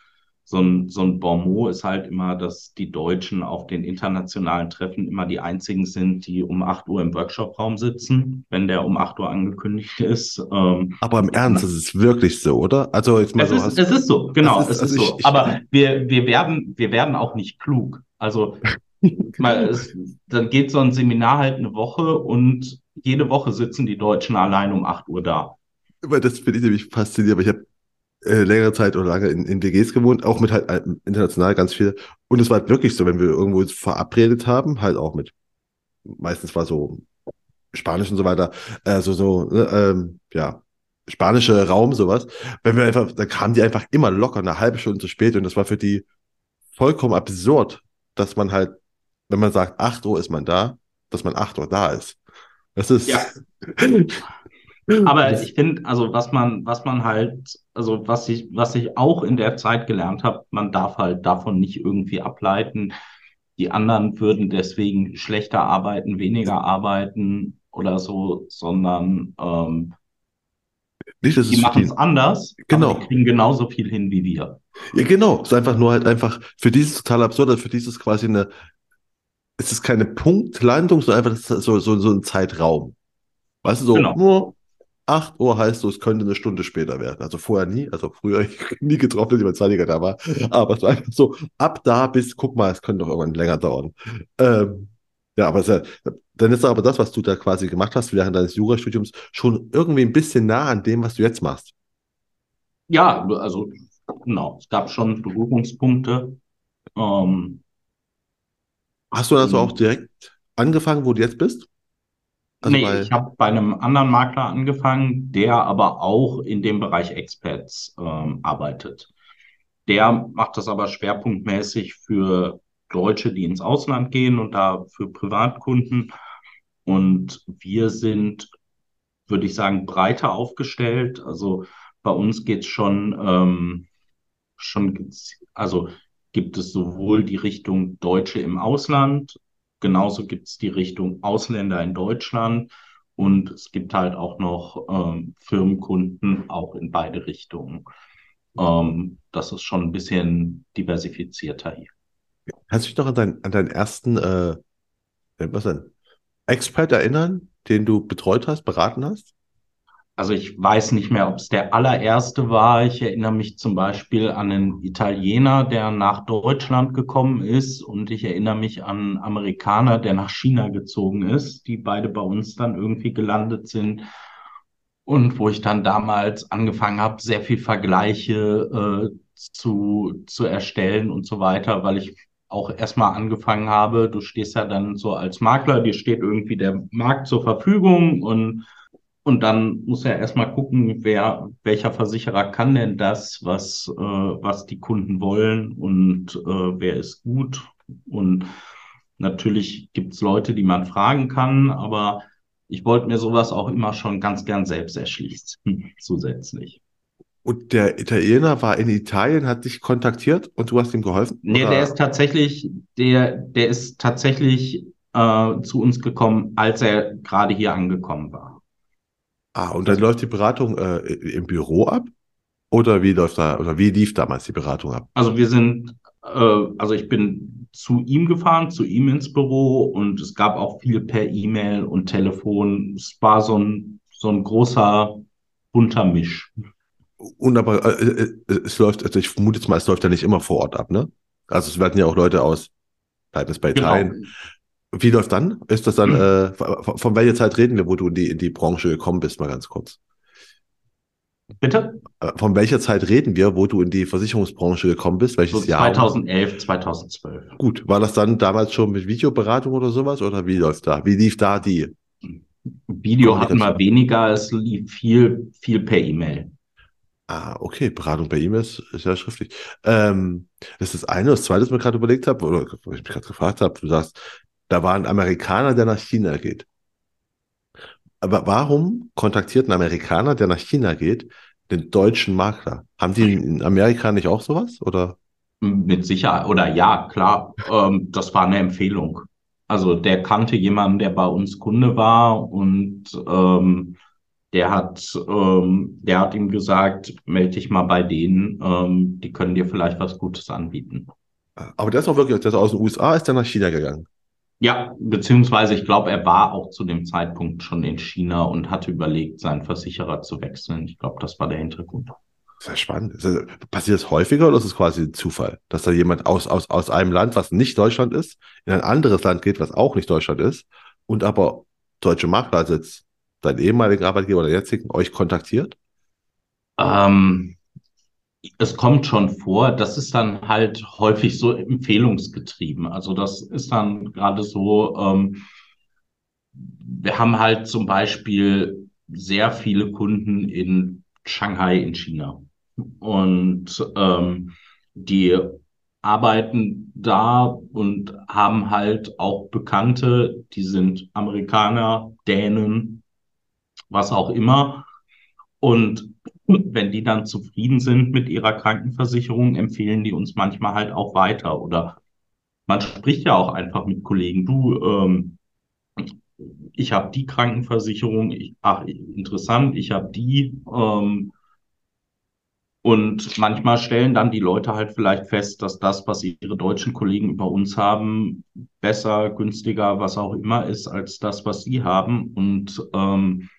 so ein, so ein Bonmot ist halt immer, dass die Deutschen auf den internationalen Treffen immer die einzigen sind, die um 8 Uhr im Workshopraum sitzen, wenn der um 8 Uhr angekündigt ist. Ähm, Aber im Ernst, das ist wirklich so, oder? Also jetzt mal es so. Ist, es ist so, genau, ist, es ist also so. Ich, Aber wir, wir werden, wir werden auch nicht klug. Also Mal, es, dann geht so ein Seminar halt eine Woche und jede Woche sitzen die Deutschen allein um 8 Uhr da. Aber das finde ich nämlich faszinierend, aber ich habe äh, längere Zeit oder lange in, in WGs gewohnt, auch mit halt äh, international ganz viel. Und es war halt wirklich so, wenn wir irgendwo uns verabredet haben, halt auch mit, meistens war so Spanisch und so weiter, äh, so, so, ne, ähm, ja, spanische Raum, sowas. Wenn wir einfach, dann kamen die einfach immer locker eine halbe Stunde zu spät und das war für die vollkommen absurd, dass man halt wenn man sagt, 8 Uhr ist man da, dass man 8 Uhr da ist. Das ist. Ja. Aber ich finde, also was man, was man halt, also was ich, was ich auch in der Zeit gelernt habe, man darf halt davon nicht irgendwie ableiten, die anderen würden deswegen schlechter arbeiten, weniger arbeiten oder so, sondern ähm, nicht, die machen es anders, genau. aber die kriegen genauso viel hin wie wir. Ja, genau. Es ist einfach nur halt einfach für dieses total absurde, für dieses quasi eine, es ist keine Punktlandung, sondern einfach so, so, so ein Zeitraum. Weißt du, so genau. nur 8 Uhr heißt so, es könnte eine Stunde später werden. Also vorher nie, also früher nie getroffen, dass jemand zeitiger da war. Aber es war einfach so, ab da bis, guck mal, es könnte doch irgendwann länger dauern. Ähm, ja, aber ja, dann ist aber das, was du da quasi gemacht hast während deines Jurastudiums, schon irgendwie ein bisschen nah an dem, was du jetzt machst. Ja, also genau, es gab schon Berührungspunkte. Ähm, Hast du also auch direkt angefangen, wo du jetzt bist? Also nee, bei... ich habe bei einem anderen Makler angefangen, der aber auch in dem Bereich Experts ähm, arbeitet. Der macht das aber schwerpunktmäßig für Deutsche, die ins Ausland gehen und da für Privatkunden. Und wir sind, würde ich sagen, breiter aufgestellt. Also bei uns geht es schon, ähm, schon, also gibt es sowohl die Richtung Deutsche im Ausland, genauso gibt es die Richtung Ausländer in Deutschland und es gibt halt auch noch ähm, Firmenkunden auch in beide Richtungen. Ähm, das ist schon ein bisschen diversifizierter hier. Kannst du dich noch an, dein, an deinen ersten äh, was denn, Expert erinnern, den du betreut hast, beraten hast? Also ich weiß nicht mehr, ob es der allererste war. Ich erinnere mich zum Beispiel an einen Italiener, der nach Deutschland gekommen ist und ich erinnere mich an einen Amerikaner, der nach China gezogen ist, die beide bei uns dann irgendwie gelandet sind und wo ich dann damals angefangen habe, sehr viel Vergleiche äh, zu, zu erstellen und so weiter, weil ich auch erstmal angefangen habe, du stehst ja dann so als Makler, dir steht irgendwie der Markt zur Verfügung und und dann muss er erstmal gucken, wer, welcher Versicherer kann denn das, was, äh, was die Kunden wollen und äh, wer ist gut. Und natürlich gibt es Leute, die man fragen kann, aber ich wollte mir sowas auch immer schon ganz gern selbst erschließen, zusätzlich. Und der Italiener war in Italien, hat dich kontaktiert und du hast ihm geholfen? Nee, oder? der ist tatsächlich, der, der ist tatsächlich äh, zu uns gekommen, als er gerade hier angekommen war. Ah, und dann läuft die Beratung äh, im Büro ab? Oder wie läuft da, oder wie lief damals die Beratung ab? Also wir sind, äh, also ich bin zu ihm gefahren, zu ihm ins Büro und es gab auch viel per E-Mail und Telefon. Es war so ein, so ein großer bunter Misch. Und aber äh, äh, äh es läuft, also ich vermute jetzt mal, es läuft ja nicht immer vor Ort ab, ne? Also es werden ja auch Leute aus, bleibt es bei genau. Italien. Wie läuft dann? Ist das dann, äh, von welcher Zeit reden wir, wo du in die, in die Branche gekommen bist, mal ganz kurz? Bitte? Äh, Von welcher Zeit reden wir, wo du in die Versicherungsbranche gekommen bist? Welches So Jahr? 2011, 2012. Gut, war das dann damals schon mit Videoberatung oder sowas? Oder wie läuft da? Wie lief da die? Video hatten wir weniger, es lief viel, viel per E-Mail. Ah, okay, Beratung per E-Mail ist, ist ja schriftlich. Ähm, das ist das eine. Das zweite, was ich mir gerade überlegt habe, oder was ich mich gerade gefragt habe, du sagst, da war ein Amerikaner, der nach China geht. Aber warum kontaktiert ein Amerikaner, der nach China geht, den deutschen Makler? Haben die in Amerika nicht auch sowas? Oder? Mit Sicherheit, oder ja, klar, ähm, das war eine Empfehlung. Also der kannte jemanden, der bei uns Kunde war und ähm, der hat, ähm, der hat ihm gesagt, melde dich mal bei denen, ähm, die können dir vielleicht was Gutes anbieten. Aber der ist auch wirklich, der ist aus den USA, ist der nach China gegangen. Ja, beziehungsweise ich glaube, er war auch zu dem Zeitpunkt schon in China und hatte überlegt, seinen Versicherer zu wechseln. Ich glaube, das war der Hintergrund. Sehr spannend. Ist das- Passiert das häufiger oder ist es quasi ein Zufall, dass da jemand aus, aus, aus einem Land, was nicht Deutschland ist, in ein anderes Land geht, was auch nicht Deutschland ist, und aber deutsche Makler, also jetzt dein ehemaliger Arbeitgeber oder jetzigen, euch kontaktiert? Ähm, es kommt schon vor, das ist dann halt häufig so empfehlungsgetrieben. Also das ist dann gerade so, ähm, wir haben halt zum Beispiel sehr viele Kunden in Shanghai in China. Und ähm, die arbeiten da und haben halt auch Bekannte, die sind Amerikaner, Dänen, was auch immer. Und wenn die dann zufrieden sind mit ihrer Krankenversicherung, empfehlen die uns manchmal halt auch weiter. Oder man spricht ja auch einfach mit Kollegen, du, ähm, ich habe die Krankenversicherung, ich, ach, interessant, ich habe die. Ähm, und manchmal stellen dann die Leute halt vielleicht fest, dass das, was ihre deutschen Kollegen über uns haben, besser, günstiger, was auch immer ist, als das, was sie haben. Und ähm,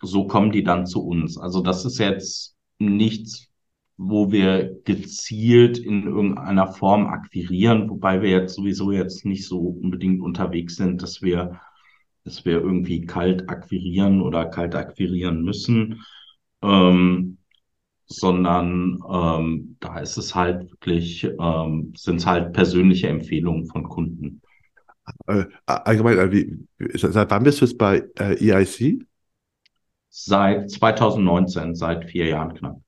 so kommen die dann zu uns. Also das ist jetzt nichts, wo wir gezielt in irgendeiner Form akquirieren, wobei wir jetzt sowieso jetzt nicht so unbedingt unterwegs sind, dass wir, dass wir irgendwie kalt akquirieren oder kalt akquirieren müssen. Ähm, sondern ähm, da ist es halt wirklich, ähm, sind es halt persönliche Empfehlungen von Kunden. Äh, allgemein, äh, wie, seit wann bist du jetzt bei äh, EIC? Seit 2019, seit vier Jahren knapp.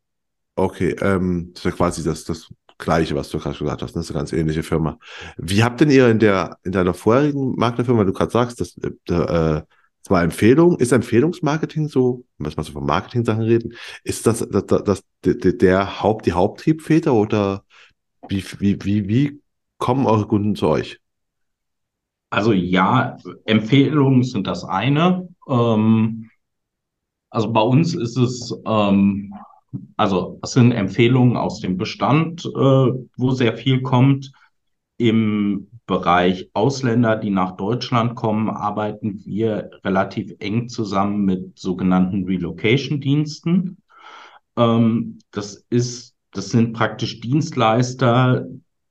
Okay, ähm, das ist ja quasi das, das Gleiche, was du gerade gesagt hast. Das ist eine ganz ähnliche Firma. Wie habt denn ihr in der, in deiner vorherigen Maklerfirma, du gerade sagst, äh, äh, das war Empfehlung, ist Empfehlungsmarketing so, was man so von Marketing-Sachen reden, ist das, das, das, das der, der Haupt, die Haupttriebfeder oder wie, wie, wie, wie kommen eure Kunden zu euch? Also ja, Empfehlungen sind das eine. Ähm, also bei uns ist es, ähm, also es sind Empfehlungen aus dem Bestand, äh, wo sehr viel kommt. Im Bereich Ausländer, die nach Deutschland kommen, arbeiten wir relativ eng zusammen mit sogenannten Relocation-Diensten. Ähm, das ist, das sind praktisch Dienstleister,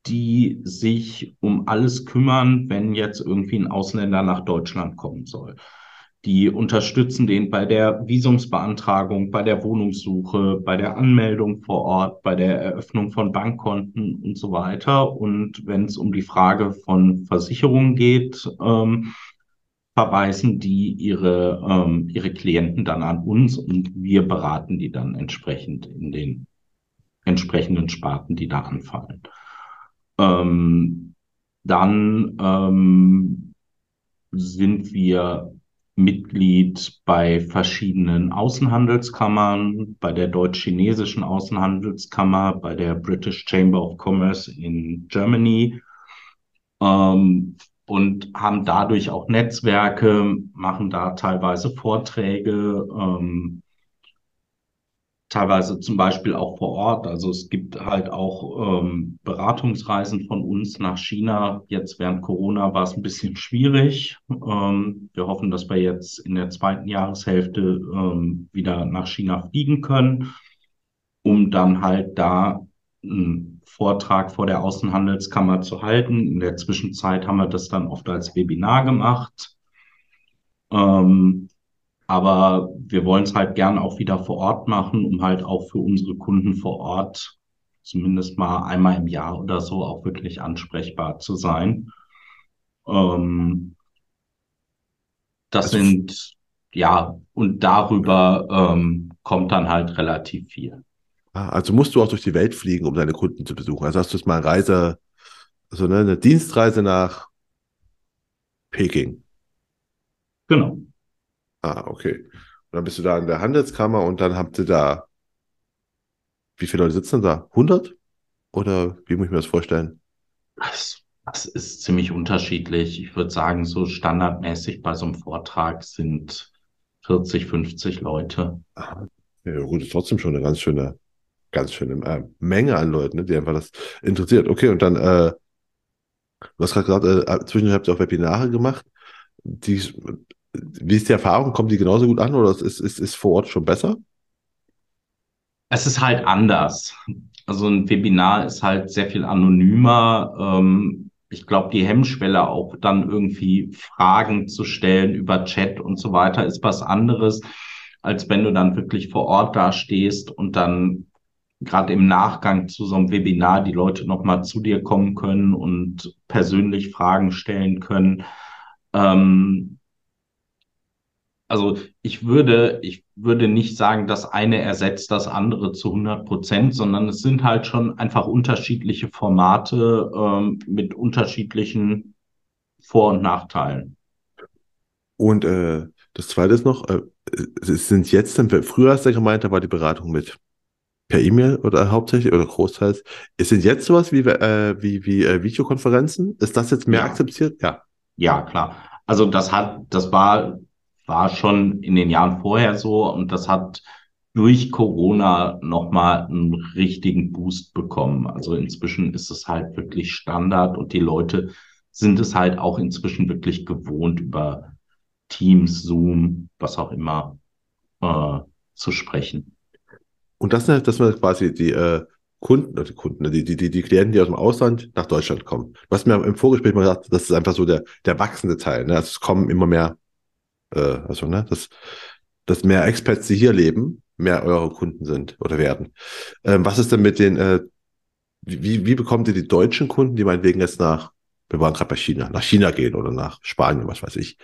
die sich um alles kümmern, wenn jetzt irgendwie ein Ausländer nach Deutschland kommen soll. Die unterstützen den bei der Visumsbeantragung, bei der Wohnungssuche, bei der Anmeldung vor Ort, bei der Eröffnung von Bankkonten und so weiter. Und wenn es um die Frage von Versicherungen geht, ähm, verweisen die ihre, ähm, ihre Klienten dann an uns und wir beraten die dann entsprechend in den entsprechenden Sparten, die da anfallen. Ähm, dann ähm, sind wir Mitglied bei verschiedenen Außenhandelskammern, bei der deutsch-chinesischen Außenhandelskammer, bei der British Chamber of Commerce in Germany ähm, und haben dadurch auch Netzwerke, machen da teilweise Vorträge, ähm, teilweise zum Beispiel auch vor Ort. Also es gibt halt auch ähm, Beratungsreisen von uns nach China. Jetzt während Corona war es ein bisschen schwierig. Ähm, wir hoffen, dass wir jetzt in der zweiten Jahreshälfte ähm, wieder nach China fliegen können, um dann halt da einen Vortrag vor der Außenhandelskammer zu halten. In der Zwischenzeit haben wir das dann oft als Webinar gemacht. Ähm, Aber wir wollen es halt gern auch wieder vor Ort machen, um halt auch für unsere Kunden vor Ort zumindest mal einmal im Jahr oder so auch wirklich ansprechbar zu sein. Ähm, das also, sind, ja, und darüber ähm, kommt dann halt relativ viel. Ah, also musst du auch durch die Welt fliegen, um deine Kunden zu besuchen. Also hast du jetzt mal eine Reise, also eine, eine Dienstreise nach Peking. Genau. Ah, okay. Und dann bist du da in der Handelskammer und dann habt ihr da, wie viele Leute sitzen da? 100? Oder wie muss ich mir das vorstellen? Das, das ist ziemlich unterschiedlich. Ich würde sagen, so standardmäßig bei so einem Vortrag sind 40, 50 Leute. Ah, ja, gut, ist trotzdem schon eine ganz schöne, ganz schöne äh, Menge an Leuten, ne, die einfach das interessiert. Okay, und dann, äh, du hast gerade gesagt, äh, zwischendurch habt ihr auch Webinare gemacht. Die, wie ist die Erfahrung? Kommt die genauso gut an oder ist, ist, ist vor Ort schon besser? Es ist halt anders. Also ein Webinar ist halt sehr viel anonymer. Ähm, ich glaube, die Hemmschwelle auch dann irgendwie Fragen zu stellen über Chat und so weiter ist was anderes, als wenn du dann wirklich vor Ort da stehst und dann gerade im Nachgang zu so einem Webinar die Leute nochmal zu dir kommen können und persönlich Fragen stellen können. Ähm, also ich würde, ich würde nicht sagen, das eine ersetzt das andere zu 100 Prozent, sondern es sind halt schon einfach unterschiedliche Formate ähm, mit unterschiedlichen Vor- und Nachteilen. Und äh, das Zweite ist noch, äh, sind jetzt, früher hast du gemeint, da war die Beratung mit per E-Mail oder hauptsächlich oder großteils. Ist denn jetzt sowas wie, äh, wie, wie äh, Videokonferenzen? Ist das jetzt mehr ja. akzeptiert? Ja. Ja, klar. Also das hat, das war war schon in den Jahren vorher so und das hat durch Corona nochmal einen richtigen Boost bekommen. Also inzwischen ist es halt wirklich Standard und die Leute sind es halt auch inzwischen wirklich gewohnt, über Teams, Zoom, was auch immer, äh, zu sprechen. Und das sind das sind quasi die äh, Kunden, die Kunden, die, die, die, die Klienten, die aus dem Ausland nach Deutschland kommen. Hast mir im Vorgespräch mal gesagt, das ist einfach so der, der wachsende Teil. Ne? Also es kommen immer mehr äh, also, ne, dass, dass mehr Experts, die hier leben, mehr eure Kunden sind oder werden. Ähm, was ist denn mit den, äh, wie, wie bekommt ihr die deutschen Kunden, die meinetwegen jetzt nach, wir waren gerade bei China, nach China gehen oder nach Spanien, was weiß ich.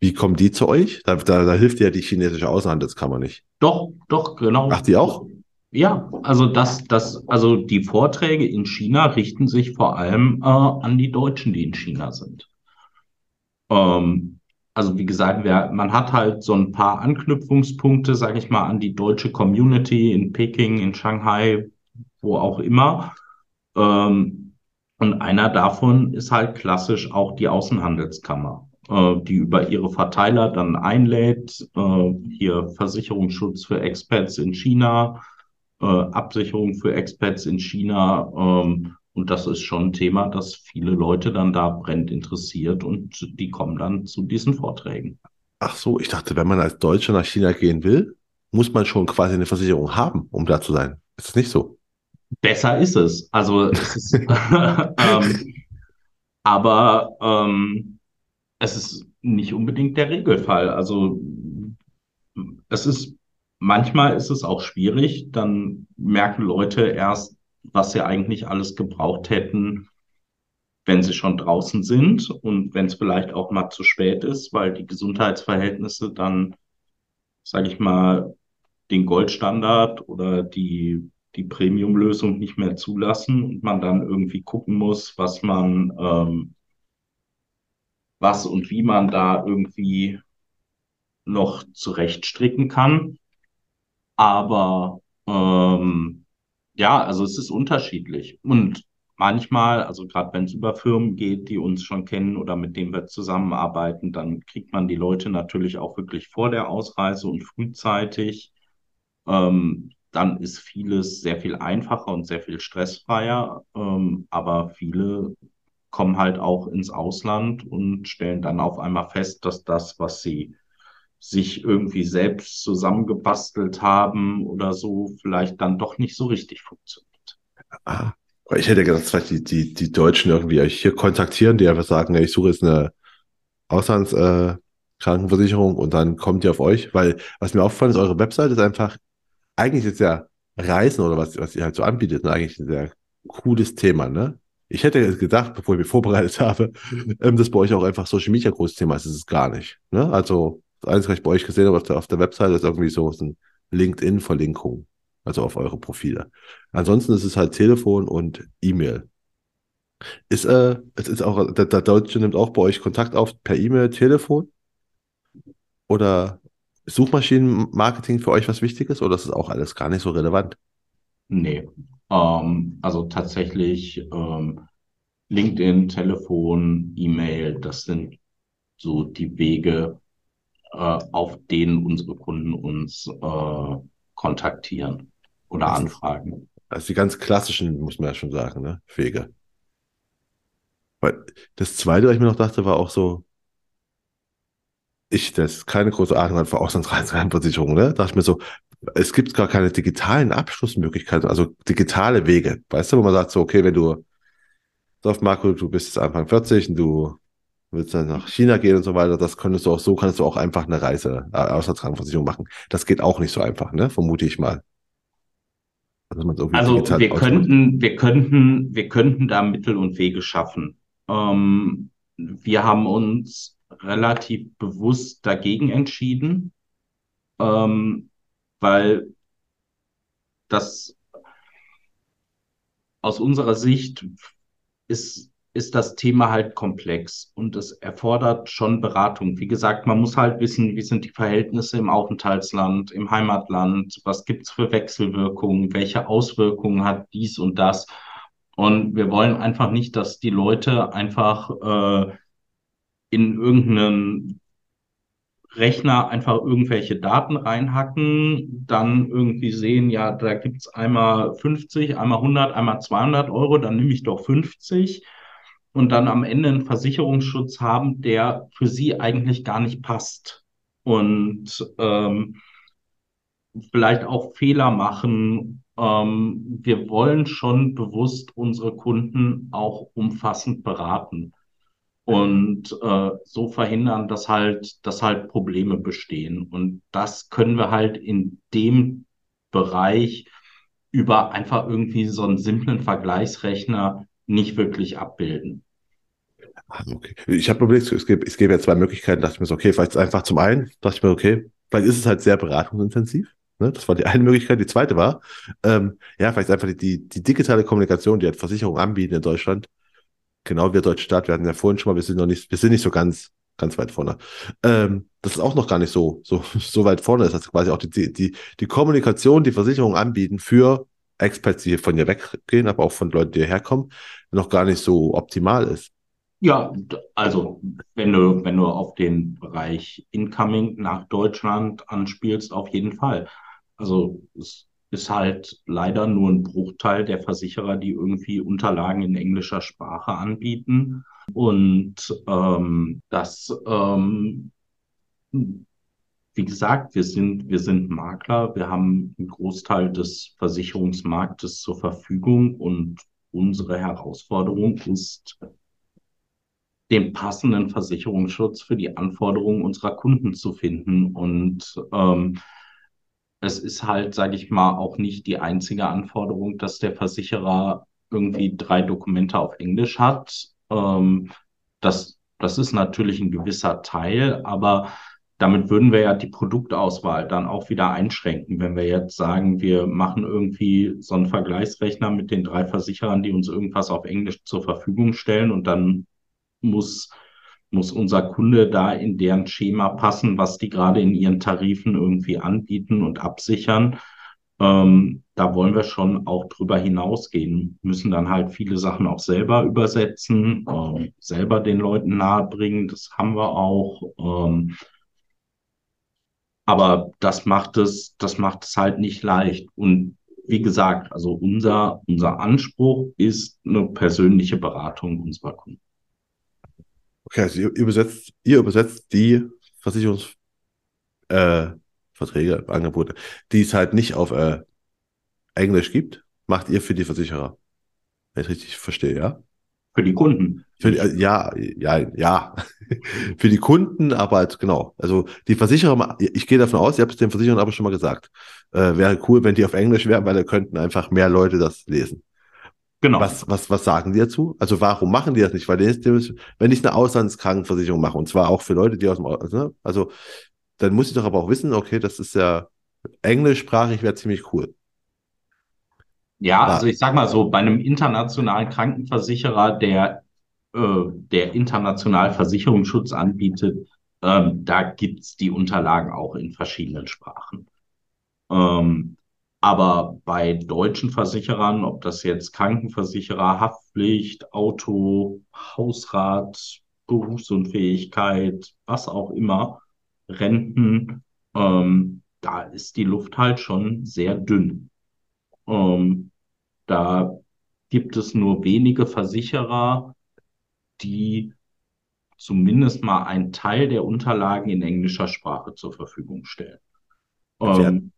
Wie kommen die zu euch? Da, da, da hilft ja die chinesische Außenhandelskammer nicht. Doch, doch, genau. Ach, die auch? Ja, also das, das, also die Vorträge in China richten sich vor allem äh, an die Deutschen, die in China sind. Ähm, also wie gesagt, wer, man hat halt so ein paar Anknüpfungspunkte, sage ich mal, an die deutsche Community in Peking, in Shanghai, wo auch immer. Ähm, und einer davon ist halt klassisch auch die Außenhandelskammer, äh, die über ihre Verteiler dann einlädt, äh, hier Versicherungsschutz für Expats in China, äh, Absicherung für Expats in China. Und das ist schon ein Thema, das viele Leute dann da brennt interessiert und die kommen dann zu diesen Vorträgen. Ach so, ich dachte, wenn man als Deutscher nach China gehen will, muss man schon quasi eine Versicherung haben, um da zu sein. Ist das nicht so? Besser ist es. Also es ist, ähm, aber ähm, es ist nicht unbedingt der Regelfall. Also es ist manchmal ist es auch schwierig. Dann merken Leute erst, was sie eigentlich alles gebraucht hätten, wenn sie schon draußen sind und wenn es vielleicht auch mal zu spät ist, weil die Gesundheitsverhältnisse dann, sage ich mal, den Goldstandard oder die, die Premium-Lösung nicht mehr zulassen und man dann irgendwie gucken muss, was man, ähm, was und wie man da irgendwie noch zurechtstricken kann. Aber ähm, ja, also es ist unterschiedlich. Und manchmal, also gerade wenn es über Firmen geht, die uns schon kennen oder mit denen wir zusammenarbeiten, dann kriegt man die Leute natürlich auch wirklich vor der Ausreise und frühzeitig. Ähm, dann ist vieles sehr viel einfacher und sehr viel stressfreier. Ähm, aber viele kommen halt auch ins Ausland und stellen dann auf einmal fest, dass das, was sie sich irgendwie selbst zusammengebastelt haben oder so, vielleicht dann doch nicht so richtig funktioniert. Ah, ich hätte gedacht, vielleicht die, die, die Deutschen irgendwie euch hier kontaktieren, die einfach sagen, ich suche jetzt eine Auslands, äh, und dann kommt ihr auf euch, weil was mir auffällt, ist, eure Website ist einfach, eigentlich ist ja Reisen oder was, was ihr halt so anbietet, ne, eigentlich ein sehr cooles Thema, ne? Ich hätte gedacht, bevor ich mich vorbereitet habe, ähm, dass bei euch auch einfach Social Media großes Thema ist. Ist es gar nicht. Ne? Also, das Einzige, was ich bei euch gesehen habe auf der, auf der Website, ist irgendwie so ist ein LinkedIn-Verlinkung. Also auf eure Profile. Ansonsten ist es halt Telefon und E-Mail. Ist, äh, es ist auch, der, der Deutsche nimmt auch bei euch Kontakt auf per E-Mail, Telefon? Oder Suchmaschinenmarketing für euch was Wichtiges oder ist es auch alles gar nicht so relevant? Nee, ähm, also tatsächlich ähm, LinkedIn, Telefon, E-Mail, das sind so die Wege, auf denen unsere Kunden uns äh, kontaktieren oder Das, anfragen. also die ganz klassischen, muss man ja schon sagen, ne? Wege. Weil das Zweite, was ich mir noch dachte, war auch so, ich, das ist keine große hat für Auslandsreiseversicherung, ne? Da dachte ich mir so, es gibt gar keine digitalen Abschlussmöglichkeiten, also digitale Wege. Weißt du, wo man sagt so, okay, wenn du, auf Marco, du bist jetzt Anfang 40 und du willst dann nach China gehen und so weiter, das könntest du auch so, kannst du auch einfach eine Reise, äh, Auslandskrankenversicherung machen. Das geht auch nicht so einfach, ne? Vermute ich mal. Also digital wir könnten, wir könnten, wir könnten da Mittel und Wege schaffen. Ähm, wir haben uns relativ bewusst dagegen entschieden, ähm, weil das aus unserer Sicht ist, ist das Thema halt komplex und es erfordert schon Beratung. Wie gesagt, man muss halt wissen, wie sind die Verhältnisse im Aufenthaltsland, im Heimatland, was gibt's für Wechselwirkungen, welche Auswirkungen hat dies und das. Und wir wollen einfach nicht, dass die Leute einfach äh, in irgendeinen Rechner einfach irgendwelche Daten reinhacken, dann irgendwie sehen, ja, da gibt's einmal 50, einmal 100, einmal 200 Euro, dann nehme ich doch 50 und dann am Ende einen Versicherungsschutz haben, der für sie eigentlich gar nicht passt. Und ähm, vielleicht auch Fehler machen. Ähm, wir wollen schon bewusst unsere Kunden auch umfassend beraten und äh, so verhindern, dass halt, dass halt Probleme bestehen. Und das können wir halt in dem Bereich über einfach irgendwie so einen simplen Vergleichsrechner nicht wirklich abbilden. Ah, Okay. Ich habe überlegt, es gibt, es gäbe ja zwei Möglichkeiten, dachte ich mir so, okay, vielleicht einfach zum einen, dachte ich mir, okay, vielleicht ist es halt sehr beratungsintensiv. Ne? Das war die eine Möglichkeit. Die zweite war, ähm, ja, vielleicht einfach die, die, die digitale Kommunikation, die halt Versicherungen anbieten in Deutschland, genau wie der deutsche Staat, wir hatten ja vorhin schon mal, wir sind noch nicht, wir sind nicht so ganz, ganz weit vorne. Ähm, das ist auch noch gar nicht so, so, so weit vorne ist, dass quasi auch die, die die Kommunikation, die Versicherungen anbieten für Experts, die von hier weggehen, aber auch von Leuten, die hierher kommen, noch gar nicht so optimal ist. Ja, also wenn du, wenn du auf den Bereich Incoming nach Deutschland anspielst, auf jeden Fall. Also es ist halt leider nur ein Bruchteil der Versicherer, die irgendwie Unterlagen in englischer Sprache anbieten. Und ähm, das, ähm, wie gesagt, wir sind, wir sind Makler, wir haben einen Großteil des Versicherungsmarktes zur Verfügung und unsere Herausforderung ist, den passenden Versicherungsschutz für die Anforderungen unserer Kunden zu finden. Und ähm, es ist halt, sage ich mal, auch nicht die einzige Anforderung, dass der Versicherer irgendwie drei Dokumente auf Englisch hat. Ähm, das, das ist natürlich ein gewisser Teil, aber damit würden wir ja die Produktauswahl dann auch wieder einschränken, wenn wir jetzt sagen, wir machen irgendwie so einen Vergleichsrechner mit den drei Versicherern, die uns irgendwas auf Englisch zur Verfügung stellen und dann muss, muss unser Kunde da in deren Schema passen, was die gerade in ihren Tarifen irgendwie anbieten und absichern. Ähm, da wollen wir schon auch drüber hinausgehen, müssen dann halt viele Sachen auch selber übersetzen, ähm, selber den Leuten nahebringen. Das haben wir auch. Ähm, aber das macht es, das macht es halt nicht leicht. Und wie gesagt, also unser, unser Anspruch ist eine persönliche Beratung unserer Kunden. Okay, also ihr übersetzt, ihr übersetzt die Versicherungsverträge, äh, Angebote, die es halt nicht auf äh, Englisch gibt, macht ihr für die Versicherer. Wenn ich richtig verstehe, ja? Für die Kunden. Für die, ja, ja, ja. Für die Kunden, aber als, genau. Also die Versicherer, ich gehe davon aus, ich habe es den Versicherern aber schon mal gesagt, äh, wäre cool, wenn die auf Englisch wären, weil da könnten einfach mehr Leute das lesen. Genau. Was, was, was sagen die dazu? Also warum machen die das nicht? Weil wenn ich eine Auslandskrankenversicherung mache, und zwar auch für Leute, die aus dem Ausland, ne? also dann muss ich doch aber auch wissen, okay, das ist ja englischsprachig wäre ziemlich cool. Ja, also ich sag mal so, bei einem internationalen Krankenversicherer, der, äh, der international Versicherungsschutz anbietet, ähm, da gibt's die Unterlagen auch in verschiedenen Sprachen. Ähm, aber bei deutschen Versicherern, ob das jetzt Krankenversicherer, Haftpflicht, Auto, Hausrat, Berufsunfähigkeit, was auch immer, Renten, ähm, da ist die Luft halt schon sehr dünn. Ähm, da gibt es nur wenige Versicherer, die zumindest mal einen Teil der Unterlagen in englischer Sprache zur Verfügung stellen. Ähm,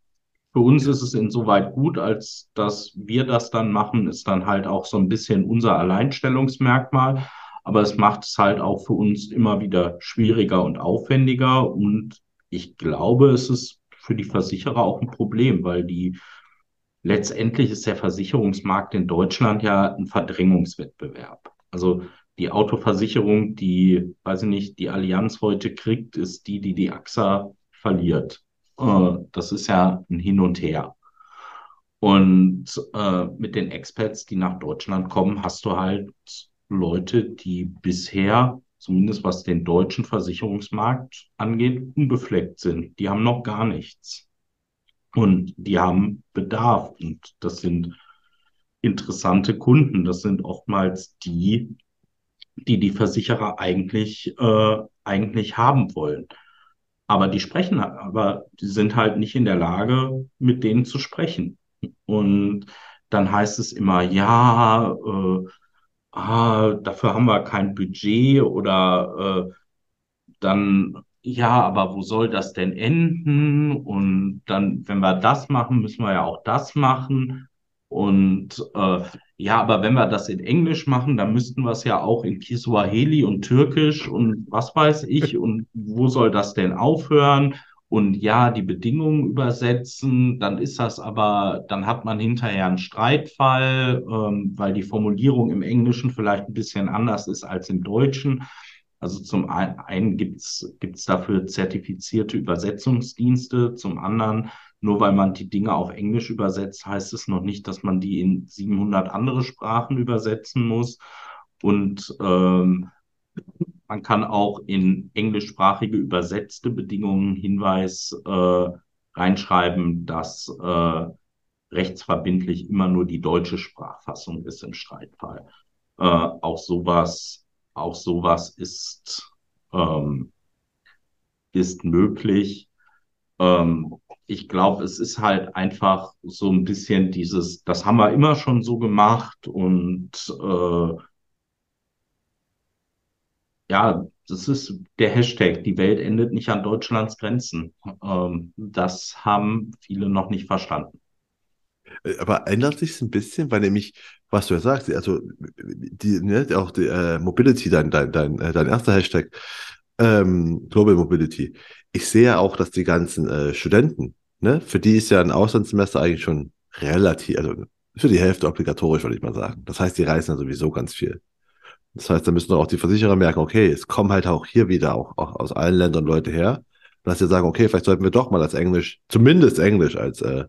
für uns ist es insoweit gut, als dass wir das dann machen, ist dann halt auch so ein bisschen unser Alleinstellungsmerkmal. Aber es macht es halt auch für uns immer wieder schwieriger und aufwendiger. Und ich glaube, es ist für die Versicherer auch ein Problem, weil die letztendlich ist der Versicherungsmarkt in Deutschland ja ein Verdrängungswettbewerb. Also die Autoversicherung, die, weiß ich nicht, die Allianz heute kriegt, ist die, die die AXA verliert. Äh, das ist ja ein Hin und Her. Und äh, mit den Expats, die nach Deutschland kommen, hast du halt Leute, die bisher, zumindest was den deutschen Versicherungsmarkt angeht, unbefleckt sind. Die haben noch gar nichts. Und die haben Bedarf. Und das sind interessante Kunden. Das sind oftmals die, die die Versicherer eigentlich, äh, eigentlich haben wollen. Aber die sprechen, aber die sind halt nicht in der Lage, mit denen zu sprechen. Und dann heißt es immer, ja, äh, ah, dafür haben wir kein Budget oder äh, dann ja, aber wo soll das denn enden? Und dann, wenn wir das machen, müssen wir ja auch das machen. Und äh, ja, aber wenn wir das in Englisch machen, dann müssten wir es ja auch in Kiswahili und Türkisch und was weiß ich. Und wo soll das denn aufhören? Und ja, die Bedingungen übersetzen, dann ist das aber, dann hat man hinterher einen Streitfall, ähm, weil die Formulierung im Englischen vielleicht ein bisschen anders ist als im Deutschen. Also zum einen gibt's gibt's dafür zertifizierte Übersetzungsdienste, zum anderen, nur weil man die Dinge auf Englisch übersetzt, heißt es noch nicht, dass man die in 700 andere Sprachen übersetzen muss. Und ähm, man kann auch in englischsprachige übersetzte Bedingungen Hinweis äh, reinschreiben, dass äh, rechtsverbindlich immer nur die deutsche Sprachfassung ist im Streitfall. Äh, auch sowas auch sowas ist, ähm, ist möglich. Ähm, ich glaube, es ist halt einfach so ein bisschen dieses, das haben wir immer schon so gemacht und äh, ja, das ist der Hashtag, die Welt endet nicht an Deutschlands Grenzen. Ähm, das haben viele noch nicht verstanden. Äh, aber ändert sich ein bisschen, weil nämlich, was du ja sagst, also die, ne, auch die äh, Mobility, dein, dein, dein, äh, dein erster Hashtag, ähm, Global Mobility. Ich sehe auch, dass die ganzen äh, Studenten, ne, für die ist ja ein Auslandssemester eigentlich schon relativ, also für die Hälfte obligatorisch, würde ich mal sagen. Das heißt, die reisen ja sowieso ganz viel. Das heißt, da müssen auch die Versicherer merken, okay, es kommen halt auch hier wieder auch, auch aus allen Ländern Leute her. dass sie sagen, okay, vielleicht sollten wir doch mal als Englisch, zumindest Englisch als äh,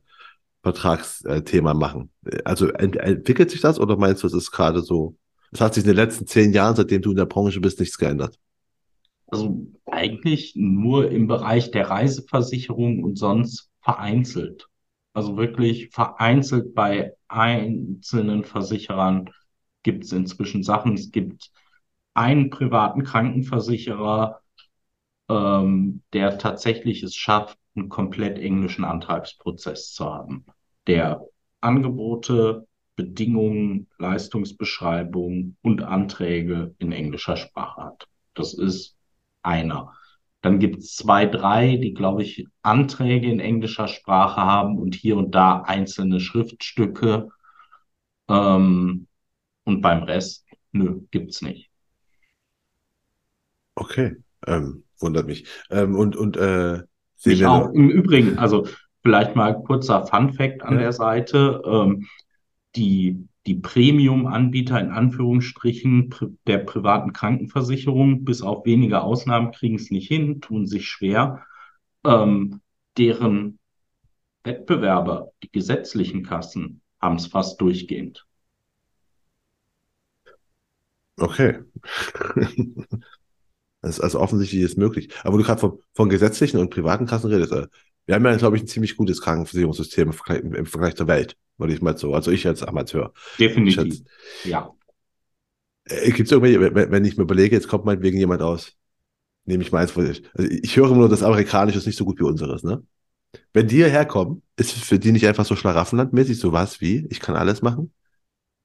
Vertragsthema machen. Also ent entwickelt sich das oder meinst du, es ist gerade so? Es hat sich in den letzten zehn Jahren, seitdem du in der Branche bist, nichts geändert. Also eigentlich nur im Bereich der Reiseversicherung und sonst vereinzelt. Also wirklich vereinzelt bei einzelnen Versicherern gibt es inzwischen Sachen. Es gibt einen privaten Krankenversicherer, ähm, der tatsächlich es schafft, einen komplett englischen Antragsprozess zu haben, der Angebote, Bedingungen, Leistungsbeschreibungen und Anträge in englischer Sprache hat. Das ist einer. Dann gibt es zwei, drei, die, glaube ich, Anträge in englischer Sprache haben und hier und da einzelne Schriftstücke. Ähm, und beim Rest nö, gibt's nicht. Okay, ähm, wundert mich. Ähm, und und äh, sehen wir auch. noch- Im Übrigen, also vielleicht mal kurzer Fun Fact an Ja. der Seite. Ähm, die, die Premium-Anbieter in Anführungsstrichen der privaten Krankenversicherung, bis auf wenige Ausnahmen, kriegen es nicht hin, tun sich schwer. Ähm, deren Wettbewerber, die gesetzlichen Kassen, haben es fast durchgehend. Okay. Das ist also offensichtlich ist möglich. Aber wo du gerade von, von gesetzlichen und privaten Kassen redest, äh, wir haben ja, glaube ich, ein ziemlich gutes Krankenversicherungssystem im Vergleich, im Vergleich zur Welt, würde ich mal so. Also ich als Amateur. Definitiv. Schätze. Ja. Äh, Gibt es irgendwelche, wenn wenn ich mir überlege, jetzt kommt meinetwegen jemand aus, nehme ich mal eins, also ich höre immer nur, das Amerikanische ist nicht so gut wie unseres, ne? Wenn die hierher kommen, ist es für die nicht einfach so schlaraffenlandmäßig sowas wie, ich kann alles machen?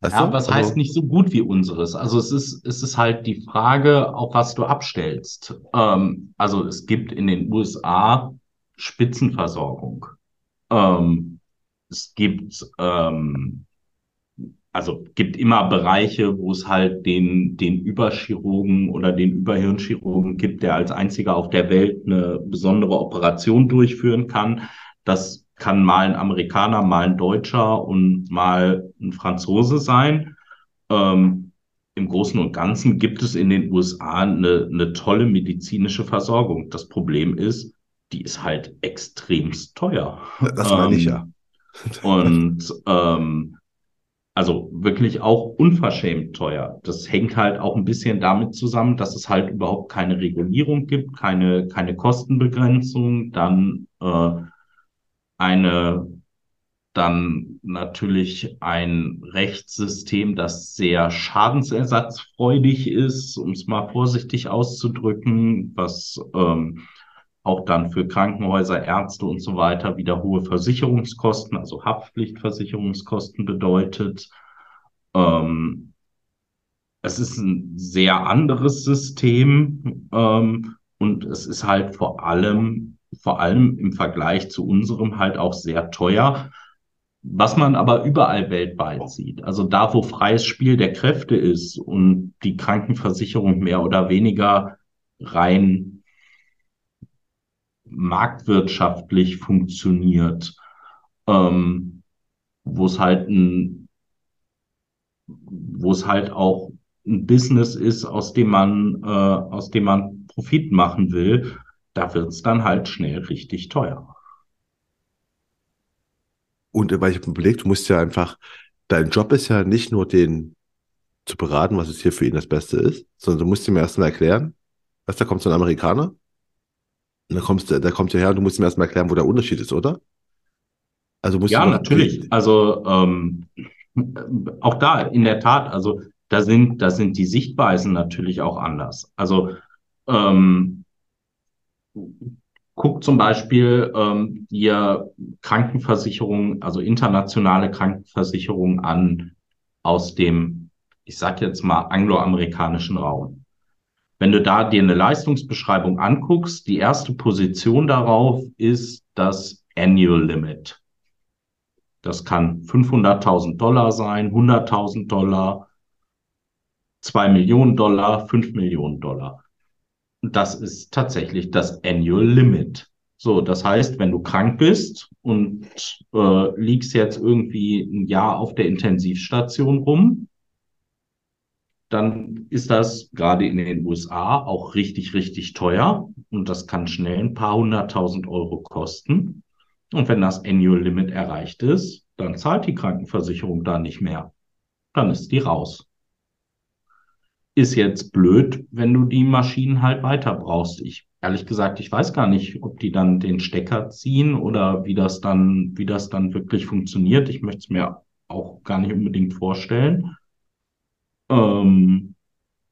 Weißt Ja, du? was Also- heißt nicht so gut wie unseres? Also es ist, es ist halt die Frage, auf was du abstellst. Ähm, also es gibt in den USA Spitzenversorgung. Ähm, es gibt, ähm, also gibt immer Bereiche, wo es halt den, den Überchirurgen oder den Überhirnchirurgen gibt, der als einziger auf der Welt eine besondere Operation durchführen kann. Das kann mal ein Amerikaner, mal ein Deutscher und mal ein Franzose sein. Ähm, Im Großen und Ganzen gibt es in den USA eine, eine tolle medizinische Versorgung. Das Problem ist, die ist halt extremst teuer. Das meine ich Ähm, ja. Und ähm, also wirklich auch unverschämt teuer. Das hängt halt auch ein bisschen damit zusammen, dass es halt überhaupt keine Regulierung gibt, keine, keine Kostenbegrenzung, dann äh, eine dann natürlich ein Rechtssystem, das sehr schadensersatzfreudig ist, um es mal vorsichtig auszudrücken, was ähm, auch dann für Krankenhäuser, Ärzte und so weiter wieder hohe Versicherungskosten, also Haftpflichtversicherungskosten bedeutet. Ähm, es ist ein sehr anderes System ähm, und es ist halt vor allem, vor allem im Vergleich zu unserem halt auch sehr teuer. Was man aber überall weltweit sieht, also da, wo freies Spiel der Kräfte ist und die Krankenversicherung mehr oder weniger rein marktwirtschaftlich funktioniert, ähm, wo es halt ein, wo es halt auch ein Business ist, aus dem man, äh, aus dem man Profit machen will, da wird es dann halt schnell richtig teuer. Und weil ich habe überlegt, du musst ja einfach, dein Job ist ja nicht nur den zu beraten, was es hier für ihn das Beste ist, sondern du musst ihm erstmal erklären, was da kommt so ein Amerikaner. Und dann kommst du, der kommt ja her und du musst ihm erstmal erklären, wo der Unterschied ist, oder? Also musst Ja, du natürlich. Also ähm, auch da in der Tat, also da sind, da sind die Sichtweisen natürlich auch anders. Also ähm, guck zum Beispiel ähm, dir Krankenversicherungen, also internationale Krankenversicherungen an aus dem, ich sag jetzt mal, angloamerikanischen Raum. Wenn du da dir eine Leistungsbeschreibung anguckst, die erste Position darauf ist das Annual Limit. Das kann 500.000 Dollar sein, 100.000 Dollar, 2 Millionen Dollar, 5 Millionen Dollar. Das ist tatsächlich das Annual Limit. So, das heißt, wenn du krank bist und äh, liegst jetzt irgendwie ein Jahr auf der Intensivstation rum, dann ist das gerade in den USA auch richtig, richtig teuer und das kann schnell ein paar hunderttausend Euro kosten. Und wenn das Annual Limit erreicht ist, dann zahlt die Krankenversicherung da nicht mehr. Dann ist die raus. Ist jetzt blöd, wenn du die Maschinen halt weiter brauchst. Ich, ehrlich gesagt, ich weiß gar nicht, ob die dann den Stecker ziehen oder wie das dann, wie das dann wirklich funktioniert. Ich möchte es mir auch gar nicht unbedingt vorstellen. Ähm,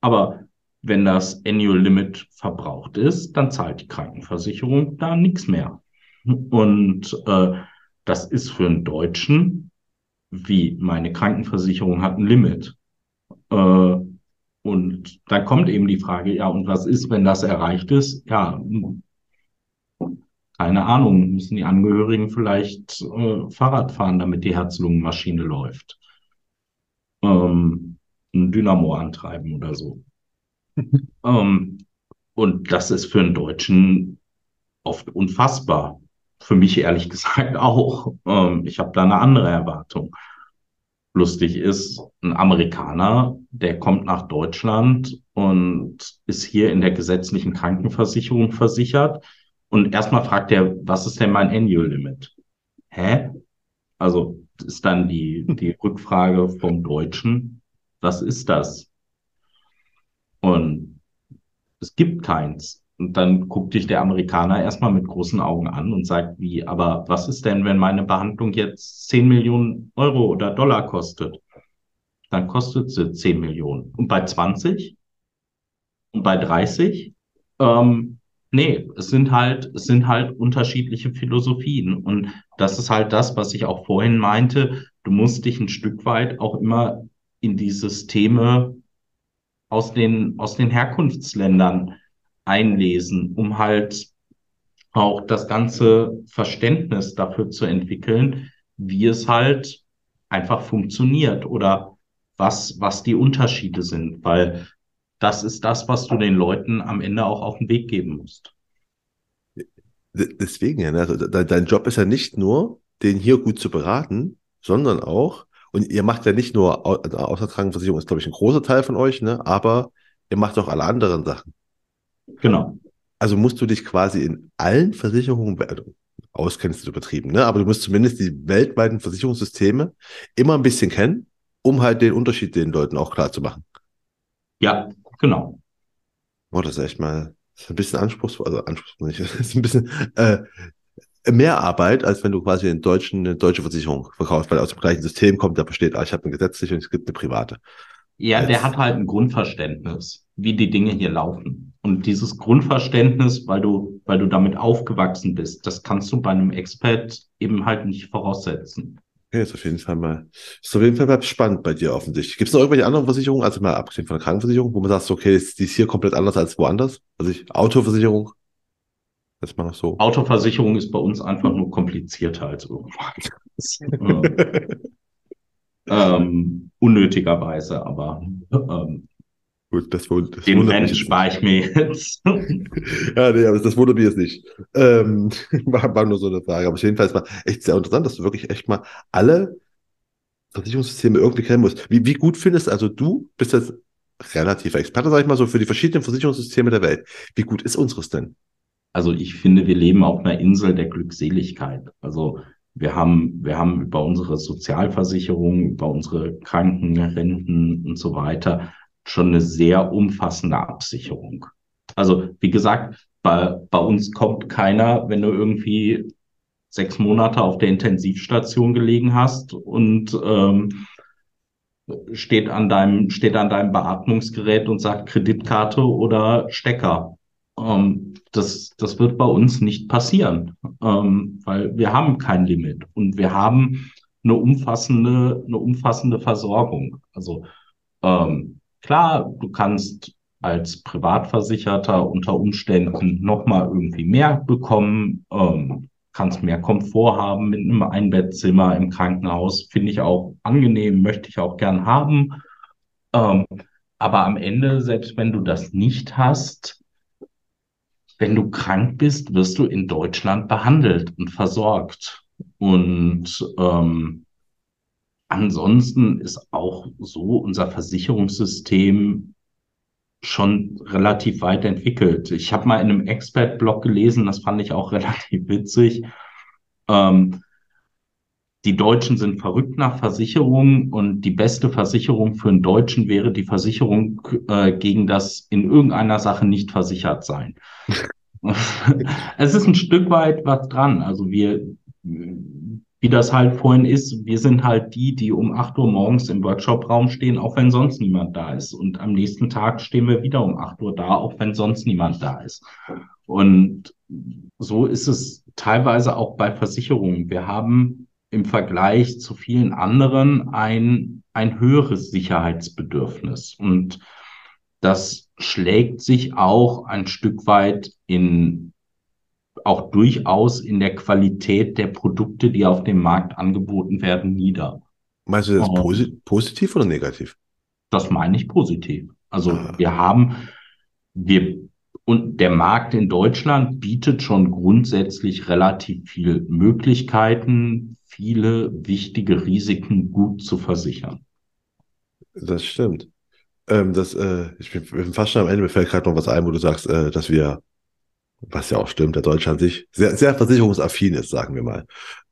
aber wenn das Annual Limit verbraucht ist, dann zahlt die Krankenversicherung da nichts mehr. Und äh, das ist für einen Deutschen, wie meine Krankenversicherung hat ein Limit. Äh, und dann kommt eben die Frage, ja, und was ist, wenn das erreicht ist? Ja, keine Ahnung, müssen die Angehörigen vielleicht äh, Fahrrad fahren, damit die Herz-Lungen-Maschine läuft. Ähm, ein Dynamo antreiben oder so. ähm, und das ist für einen Deutschen oft unfassbar. Für mich ehrlich gesagt auch. Ähm, ich habe da eine andere Erwartung. Lustig ist, ein Amerikaner, der kommt nach Deutschland und ist hier in der gesetzlichen Krankenversicherung versichert. Und erstmal fragt er, was ist denn mein Annual Limit? Hä? Also ist dann die, die Rückfrage vom Deutschen, was ist das? Und es gibt keins. Und dann guckt dich der Amerikaner erstmal mit großen Augen an und sagt, wie, aber was ist denn, wenn meine Behandlung jetzt 10 Millionen Euro oder Dollar kostet? Dann kostet sie 10 Millionen. Und bei 20? Und bei 30? Ähm, nee, es sind halt, es sind halt unterschiedliche Philosophien. Und das ist halt das, was ich auch vorhin meinte. Du musst dich ein Stück weit auch immer in die Systeme aus den, aus den Herkunftsländern einlesen, um halt auch das ganze Verständnis dafür zu entwickeln, wie es halt einfach funktioniert oder was, was die Unterschiede sind, weil das ist das, was du den Leuten am Ende auch auf den Weg geben musst. Deswegen, ja, ne, also dein Job ist ja nicht nur, den hier gut zu beraten, sondern auch, und ihr macht ja nicht nur, also Außerkrankenversicherung ist, glaube ich, ein großer Teil von euch, ne, aber ihr macht auch alle anderen Sachen. Genau. Also musst du dich quasi in allen Versicherungen, also auskennst du übertrieben, ne? aber du musst zumindest die weltweiten Versicherungssysteme immer ein bisschen kennen, um halt den Unterschied den Leuten auch klar zu machen. Ja, genau. Oh, das ist echt mal ist ein bisschen anspruchsvoll, also anspruchsvoll nicht, ist ein bisschen äh, mehr Arbeit, als wenn du quasi in deutschen, eine deutsche Versicherung verkaufst, weil aus dem gleichen System kommt, da versteht, ah, ich habe eine gesetzliche und es gibt eine private. Ja, Jetzt. der hat halt ein Grundverständnis, wie die Dinge hier laufen. Und dieses Grundverständnis, weil du, weil du damit aufgewachsen bist, das kannst du bei einem Expert eben halt nicht voraussetzen. Okay, ist auf jeden Fall mal, ist auf jeden Fall mal spannend bei dir offensichtlich. Gibt es noch irgendwelche anderen Versicherungen, also mal abgesehen von der Krankenversicherung, wo man sagt, okay, die ist hier komplett anders als woanders? Also ich, Autoversicherung? Jetzt mal noch so. Autoversicherung ist bei uns einfach nur komplizierter als irgendwas. ähm, unnötigerweise, aber ähm, Gut, das, das Den Mensch spare ich mir jetzt. ja, nee, aber das wundert mich jetzt nicht. Ähm, war, war nur so eine Frage. Aber jedenfalls war echt sehr interessant, dass du wirklich echt mal alle Versicherungssysteme irgendwie kennen musst. Wie, wie gut findest also du bist jetzt relativer Experte, sag ich mal so, für die verschiedenen Versicherungssysteme der Welt. Wie gut ist unseres denn? Also ich finde, wir leben auf einer Insel der Glückseligkeit. Also wir haben, wir haben über unsere Sozialversicherung, über unsere Krankenrenten und so weiter schon eine sehr umfassende Absicherung. Also wie gesagt, bei, bei uns kommt keiner, wenn du irgendwie sechs Monate auf der Intensivstation gelegen hast und ähm, steht an deinem steht an deinem Beatmungsgerät und sagt Kreditkarte oder Stecker. Ähm, das das wird bei uns nicht passieren, ähm, weil wir haben kein Limit und wir haben eine umfassende eine umfassende Versorgung. Also ähm, Klar, du kannst als Privatversicherter unter Umständen nochmal irgendwie mehr bekommen, ähm, kannst mehr Komfort haben mit einem Einbettzimmer im Krankenhaus, finde ich auch angenehm, möchte ich auch gern haben. Ähm, aber am Ende, selbst wenn du das nicht hast, wenn du krank bist, wirst du in Deutschland behandelt und versorgt. Und ähm, Ansonsten ist auch so unser Versicherungssystem schon relativ weit entwickelt. Ich habe mal in einem Expert-Blog gelesen, das fand ich auch relativ witzig. Ähm, die Deutschen sind verrückt nach Versicherungen und die beste Versicherung für einen Deutschen wäre die Versicherung äh, gegen das in irgendeiner Sache nicht versichert sein. es ist ein Stück weit was dran. Also wir, wie das halt vorhin ist, wir sind halt die, die um 8 Uhr morgens im Workshop-Raum stehen, auch wenn sonst niemand da ist. Und am nächsten Tag stehen wir wieder um 8 Uhr da, auch wenn sonst niemand da ist. Und so ist es teilweise auch bei Versicherungen. Wir haben im Vergleich zu vielen anderen ein, ein höheres Sicherheitsbedürfnis. Und das schlägt sich auch ein Stück weit in auch durchaus in der Qualität der Produkte, die auf dem Markt angeboten werden, nieder. Meinst du das oh. posi positiv oder negativ? das meine ich positiv. Also wir haben, wir, und der Markt in Deutschland bietet schon grundsätzlich relativ viele Möglichkeiten, viele wichtige Risiken gut zu versichern. Das stimmt. Ähm, das, äh, ich bin, bin fast schon am Ende, mir fällt gerade noch was ein, wo du sagst, äh, dass wir, was ja auch stimmt, der Deutsche an sich sehr, sehr versicherungsaffin ist, sagen wir mal.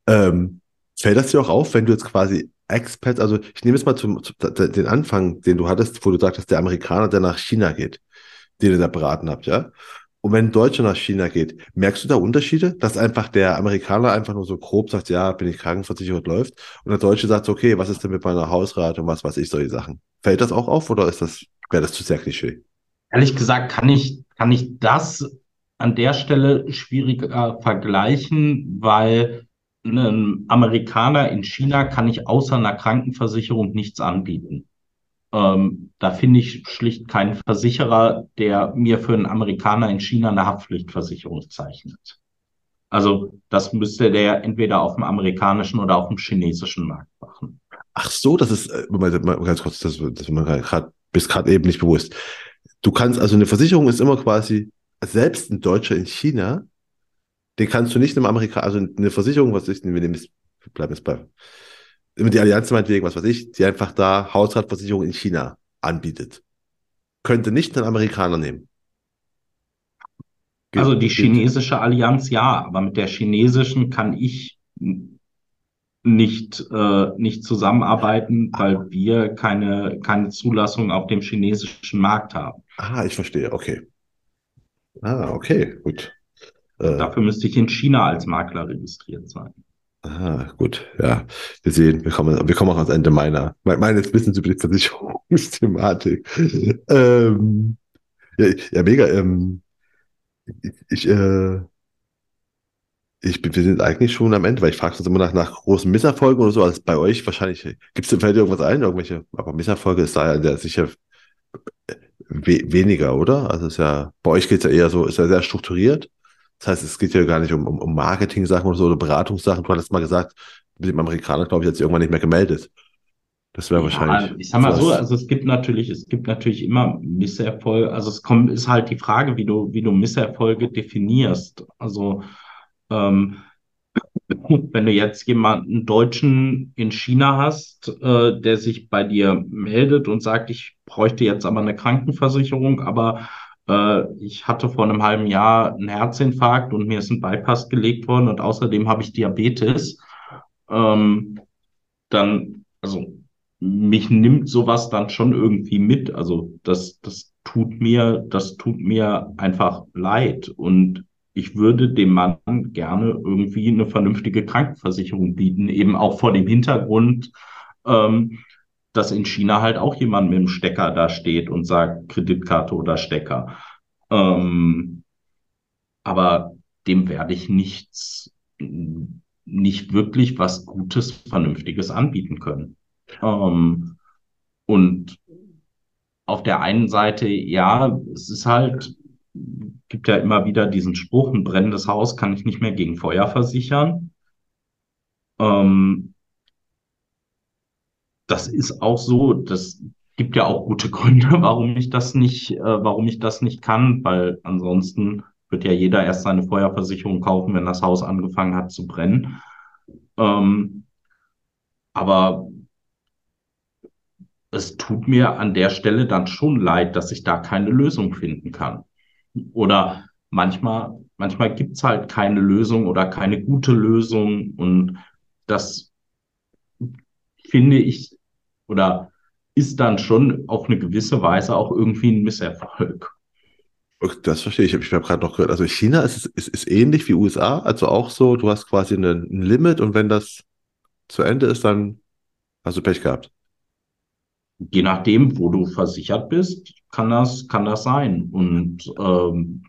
Ähm, fällt das dir auch auf, wenn du jetzt quasi Expat, also ich nehme jetzt mal zum, zum, den Anfang, den du hattest, wo du sagtest, der Amerikaner, der nach China geht, den ihr da beraten habt, ja? Und wenn ein Deutscher nach China geht, merkst du da Unterschiede, dass einfach der Amerikaner einfach nur so grob sagt, ja, bin ich krankenversichert, läuft, und der Deutsche sagt, okay, was ist denn mit meiner Hausrate und was weiß ich, solche Sachen. Fällt das auch auf oder ist das, wäre das zu sehr Klischee? Ehrlich gesagt kann ich, kann ich das an der Stelle schwieriger vergleichen, weil einem Amerikaner in China kann ich außer einer Krankenversicherung nichts anbieten. Ähm, da finde ich schlicht keinen Versicherer, der mir für einen Amerikaner in China eine Haftpflichtversicherung zeichnet. Also das müsste der entweder auf dem amerikanischen oder auf dem chinesischen Markt machen. Ach so, das ist, äh, ganz kurz, das, das mir gerade bis gerade eben nicht bewusst. Du kannst, also eine Versicherung ist immer quasi, selbst ein Deutscher in China, den kannst du nicht einem Amerikaner, also eine Versicherung, was ich, wir nehmen jetzt, bleiben jetzt bei, die Allianz meinetwegen, was weiß ich, die einfach da Hausratversicherung in China anbietet. Könnte nicht einen Amerikaner nehmen. Also die chinesische Allianz ja, aber mit der chinesischen kann ich nicht, äh, nicht zusammenarbeiten, weil wir keine, keine Zulassung auf dem chinesischen Markt haben. Ah, ich verstehe, okay. Ah, okay, gut. Äh, Dafür müsste ich in China als Makler registriert sein. Ah, gut, ja. Wir sehen, wir kommen, wir kommen auch ans Ende meiner, meines Wissens über die Versicherungsthematik. ähm, ja, ja, mega. Ähm, ich, äh, ich wir sind eigentlich schon am Ende, weil ich frage uns immer nach, nach großen Misserfolgen oder so. Also bei euch wahrscheinlich, gibt es fällt dir irgendwas ein, irgendwelche, aber Misserfolge ist da ja sicher we weniger, oder? Also ist ja, bei euch geht es ja eher so, ist ja sehr strukturiert. Das heißt, es geht ja gar nicht um, um, um Marketing-Sachen oder so oder Beratungssachen. Du hattest mal gesagt, mit dem Amerikaner, glaube ich, hat sich irgendwann nicht mehr gemeldet. Das wäre ja, wahrscheinlich. Ich sag mal so, also es gibt natürlich, es gibt natürlich immer Misserfolge. Also es kommt, ist halt die Frage, wie du, wie du Misserfolge definierst. Also ähm, wenn du jetzt jemanden Deutschen in China hast, äh, der sich bei dir meldet und sagt, ich bräuchte jetzt aber eine Krankenversicherung, aber äh, ich hatte vor einem halben Jahr einen Herzinfarkt und mir ist ein Bypass gelegt worden und außerdem habe ich Diabetes. Ähm, dann, also mich nimmt sowas dann schon irgendwie mit. Also das, das tut mir, das tut mir einfach leid. Und ich würde dem Mann gerne irgendwie eine vernünftige Krankenversicherung bieten, eben auch vor dem Hintergrund, ähm, dass in China halt auch jemand mit dem Stecker da steht und sagt Kreditkarte oder Stecker. Ähm, aber dem werde ich nichts, nicht wirklich was Gutes, Vernünftiges anbieten können. Ähm, und auf der einen Seite, ja, es ist halt, gibt ja immer wieder diesen Spruch, ein brennendes Haus kann ich nicht mehr gegen Feuer versichern. Ähm, das ist auch so, das gibt ja auch gute Gründe, warum ich das nicht, äh, warum ich das nicht kann, weil ansonsten wird ja jeder erst seine Feuerversicherung kaufen, wenn das Haus angefangen hat zu brennen. Ähm, aber es tut mir an der Stelle dann schon leid, dass ich da keine Lösung finden kann. Oder manchmal, manchmal gibt's halt keine Lösung oder keine gute Lösung und das finde ich, oder ist dann schon auf eine gewisse Weise auch irgendwie ein Misserfolg. Das verstehe ich. Ich habe gerade noch gehört. Also China ist, ist, ist ähnlich wie USA. Also auch so, du hast quasi ein Limit und wenn das zu Ende ist, dann hast du Pech gehabt. Je nachdem, wo du versichert bist, kann das, kann das sein. Und ähm,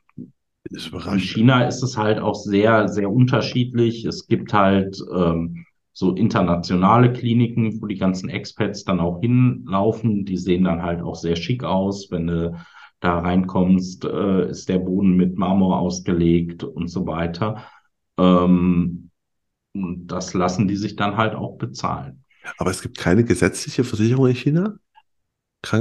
in China ist es halt auch sehr, sehr unterschiedlich. Es gibt halt ähm, so internationale Kliniken, wo die ganzen Expats dann auch hinlaufen. Die sehen dann halt auch sehr schick aus. Wenn du da reinkommst, äh, ist der Boden mit Marmor ausgelegt und so weiter. Ähm, und das lassen die sich dann halt auch bezahlen. Aber es gibt keine gesetzliche Versicherung in China?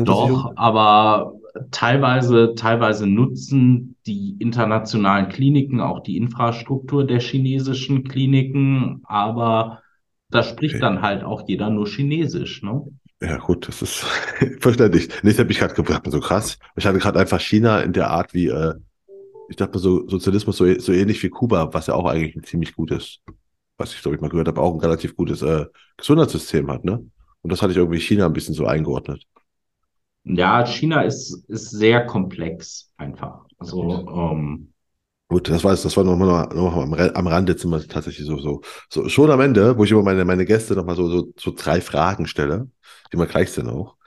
Doch, aber teilweise, teilweise nutzen die internationalen Kliniken auch die Infrastruktur der chinesischen Kliniken, aber da spricht Okay. dann halt auch jeder nur Chinesisch, ne? Ja, gut, das ist verständlich. Nicht, habe ich gerade gedacht, so krass. Ich hatte gerade einfach China in der Art wie, äh, ich dachte so Sozialismus so, so ähnlich wie Kuba, was ja auch eigentlich ein ziemlich gutes, was ich glaube ich mal gehört habe, auch ein relativ gutes äh, Gesundheitssystem hat, ne? Und das hatte ich irgendwie China ein bisschen so eingeordnet. Ja, China ist, ist sehr komplex einfach. Also, ähm, Gut, das war es, das war nochmal noch am, am Rande jetzt immer tatsächlich so, so, so, schon am Ende, wo ich immer meine, meine Gäste nochmal so, so, so drei Fragen stelle, die immer gleich sind auch.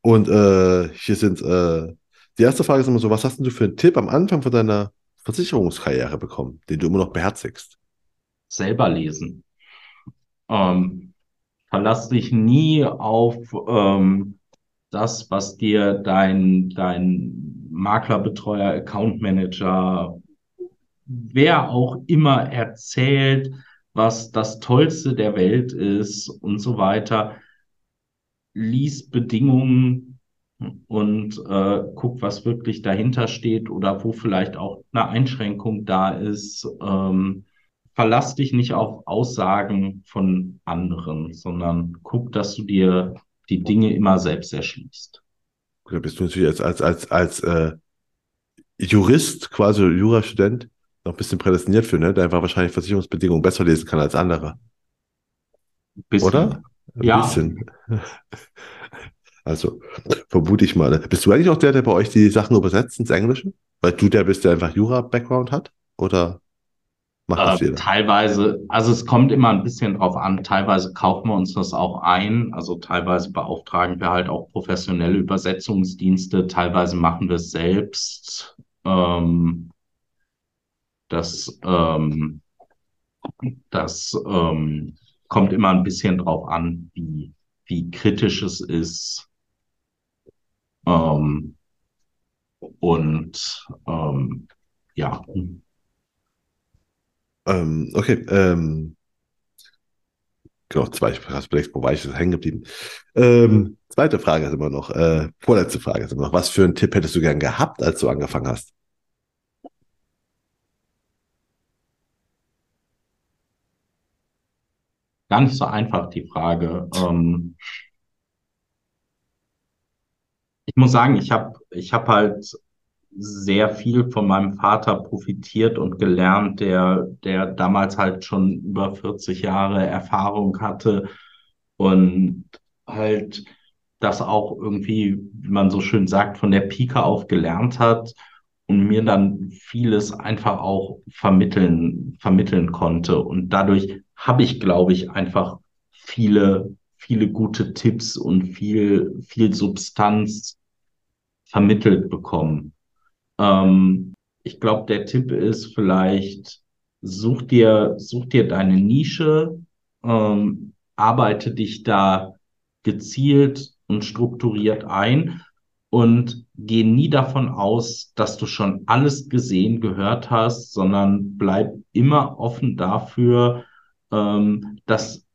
Und äh, hier sind, äh, die erste Frage ist immer so, was hast denn du für einen Tipp am Anfang von deiner Versicherungskarriere bekommen, den du immer noch beherzigst? Selber lesen. Ähm, verlass dich nie auf ähm, das, was dir dein, dein Maklerbetreuer, Account Manager, wer auch immer erzählt, was das Tollste der Welt ist und so weiter. Lies Bedingungen und äh, guck, was wirklich dahinter steht oder wo vielleicht auch eine Einschränkung da ist. Ähm, verlass dich nicht auf Aussagen von anderen, sondern guck, dass du dir die Dinge immer selbst erschließt. Da bist du natürlich als, als, als, als äh, Jurist, quasi Jurastudent, noch ein bisschen prädestiniert für, ne? Der einfach wahrscheinlich Versicherungsbedingungen besser lesen kann als andere. Bisschen. Oder? Ein Ja. bisschen. Also, vermute ich mal. ne? Bist du eigentlich auch der, der bei euch die Sachen übersetzt ins Englische? Weil du der bist, der einfach Jura-Background hat? Oder macht das Äh, teilweise, also es kommt immer ein bisschen drauf an. Teilweise kaufen wir uns das auch ein. Also teilweise beauftragen wir halt auch professionelle Übersetzungsdienste. Teilweise machen wir es selbst. Ähm, das, ähm, das ähm, kommt immer ein bisschen drauf an, wie, wie kritisch es ist. Ähm, und ähm, ja. Ähm, okay, ähm, genau, zwei, vielleicht, wo war ich hängen geblieben? Ähm, zweite Frage ist immer noch, äh, vorletzte Frage ist immer noch, was für einen Tipp hättest du gern gehabt, als du angefangen hast? Gar nicht so einfach, die Frage. Ähm, ich muss sagen, ich habe ich hab halt sehr viel von meinem Vater profitiert und gelernt, der, der damals halt schon über 40 Jahre Erfahrung hatte und halt das auch irgendwie, wie man so schön sagt, von der Pike auf gelernt hat und mir dann vieles einfach auch vermitteln, vermitteln konnte. Und dadurch habe ich, glaube ich, einfach viele, viele gute Tipps und viel, viel Substanz vermittelt bekommen. Ähm, ich glaube, der Tipp ist vielleicht, such dir, such dir deine Nische, ähm, arbeite dich da gezielt und strukturiert ein und geh nie davon aus, dass du schon alles gesehen, gehört hast, sondern bleib immer offen dafür, ähm, dass,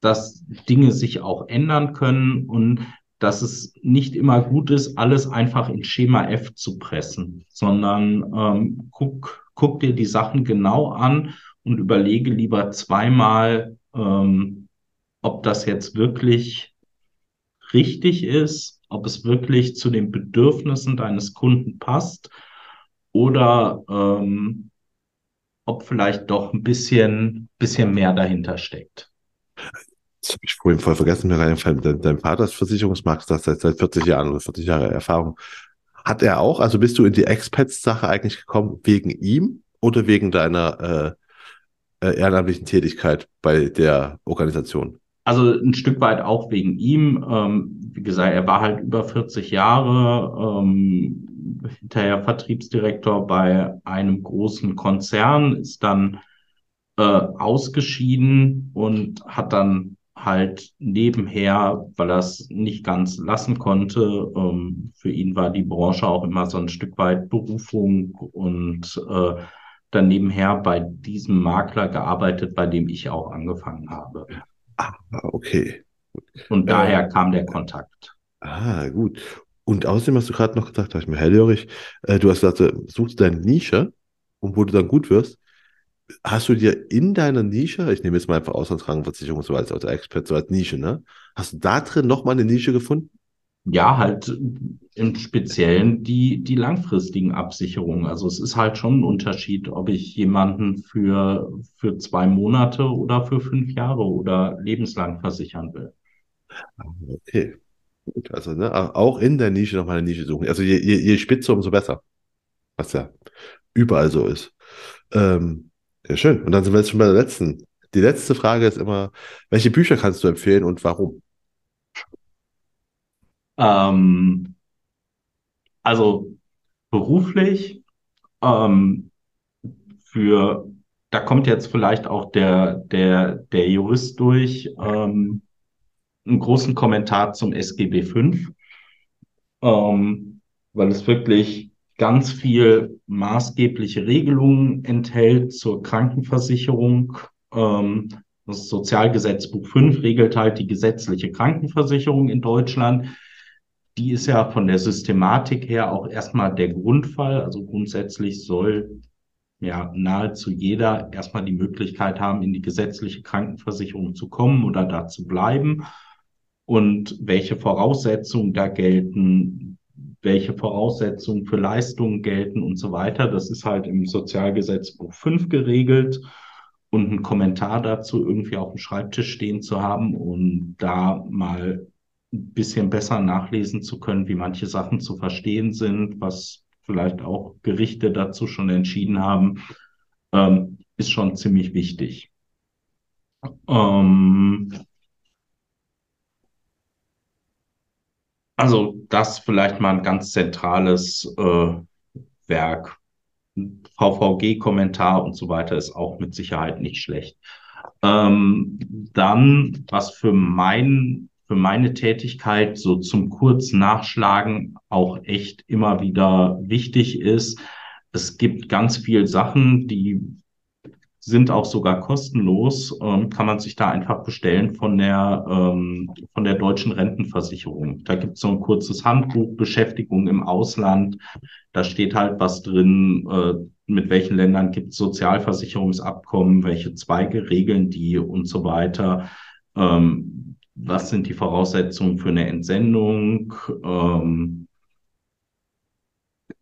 dass Dinge sich auch ändern können und dass es nicht immer gut ist, alles einfach in Schema F zu pressen, sondern ähm, guck, guck dir die Sachen genau an und überlege lieber zweimal, ähm, ob das jetzt wirklich richtig ist, ob es wirklich zu den Bedürfnissen deines Kunden passt oder ähm, ob vielleicht doch ein bisschen, bisschen mehr dahinter steckt. Das habe ich vorhin voll vergessen, mir reingefallen. Dein, Vater ist Versicherungsmakler seit, seit 40 Jahren oder 40 Jahre Erfahrung. Hat er auch, also bist du in die Expats-Sache eigentlich gekommen wegen ihm oder wegen deiner äh, äh, ehrenamtlichen Tätigkeit bei der Organisation? Also ein Stück weit auch wegen ihm. Ähm, wie gesagt, er war halt über 40 Jahre ähm, hinterher Vertriebsdirektor bei einem großen Konzern, ist dann äh, ausgeschieden und hat dann halt nebenher, weil er es nicht ganz lassen konnte, ähm, für ihn war die Branche auch immer so ein Stück weit Berufung und äh, dann nebenher bei diesem Makler gearbeitet, bei dem ich auch angefangen habe. Ah, okay. Und Äh, daher kam der Kontakt. Ah, gut. Und außerdem hast du gerade noch gesagt, habe ich mir hellhörig, äh, du hast gesagt, du suchst deine Nische und wo du dann gut wirst. Hast du dir in deiner Nische, ich nehme jetzt mal einfach Auslandskrankenversicherung so als, als Expert, so als Nische, ne? Hast du da drin nochmal eine Nische gefunden? Ja, halt im Speziellen die, die langfristigen Absicherungen. Also es ist halt schon ein Unterschied, ob ich jemanden für, für zwei Monate oder für fünf Jahre oder lebenslang versichern will. Ah, Okay. Gut, also ne, auch in der Nische nochmal eine Nische suchen. Also je, je, je spitzer, umso besser. Was ja überall so ist. Ähm, ja, schön. Und dann sind wir jetzt schon bei der letzten. Die letzte Frage ist immer, welche Bücher kannst du empfehlen und warum? Ähm, also beruflich, ähm, für, da kommt jetzt vielleicht auch der, der, der Jurist durch, ähm, einen großen Kommentar zum SGB V, ähm, weil es wirklich ganz viel maßgebliche Regelungen enthält zur Krankenversicherung. Ähm, das Sozialgesetzbuch 5 regelt halt die gesetzliche Krankenversicherung in Deutschland. Die ist ja von der Systematik her auch erstmal der Grundfall. Also grundsätzlich soll ja nahezu jeder erstmal die Möglichkeit haben, in die gesetzliche Krankenversicherung zu kommen oder da zu bleiben und welche Voraussetzungen da gelten, welche Voraussetzungen für Leistungen gelten und so weiter. Das ist halt im Sozialgesetzbuch 5 geregelt und einen Kommentar dazu irgendwie auf dem Schreibtisch stehen zu haben und da mal ein bisschen besser nachlesen zu können, wie manche Sachen zu verstehen sind, was vielleicht auch Gerichte dazu schon entschieden haben, ähm, ist schon ziemlich wichtig. Ähm, also das vielleicht mal ein ganz zentrales äh, Werk. VVG-Kommentar und so weiter ist auch mit Sicherheit nicht schlecht. Ähm, dann, was für mein, für meine Tätigkeit so zum Kurznachschlagen auch echt immer wieder wichtig ist. Es gibt ganz viel Sachen, die sind auch sogar kostenlos, ähm, kann man sich da einfach bestellen von der, ähm, von der deutschen Rentenversicherung. Da gibt es so ein kurzes Handbuch, Beschäftigung im Ausland. Da steht halt was drin, äh, mit welchen Ländern gibt es Sozialversicherungsabkommen, welche Zweige regeln die und so weiter. Ähm, was sind die Voraussetzungen für eine Entsendung? Ähm,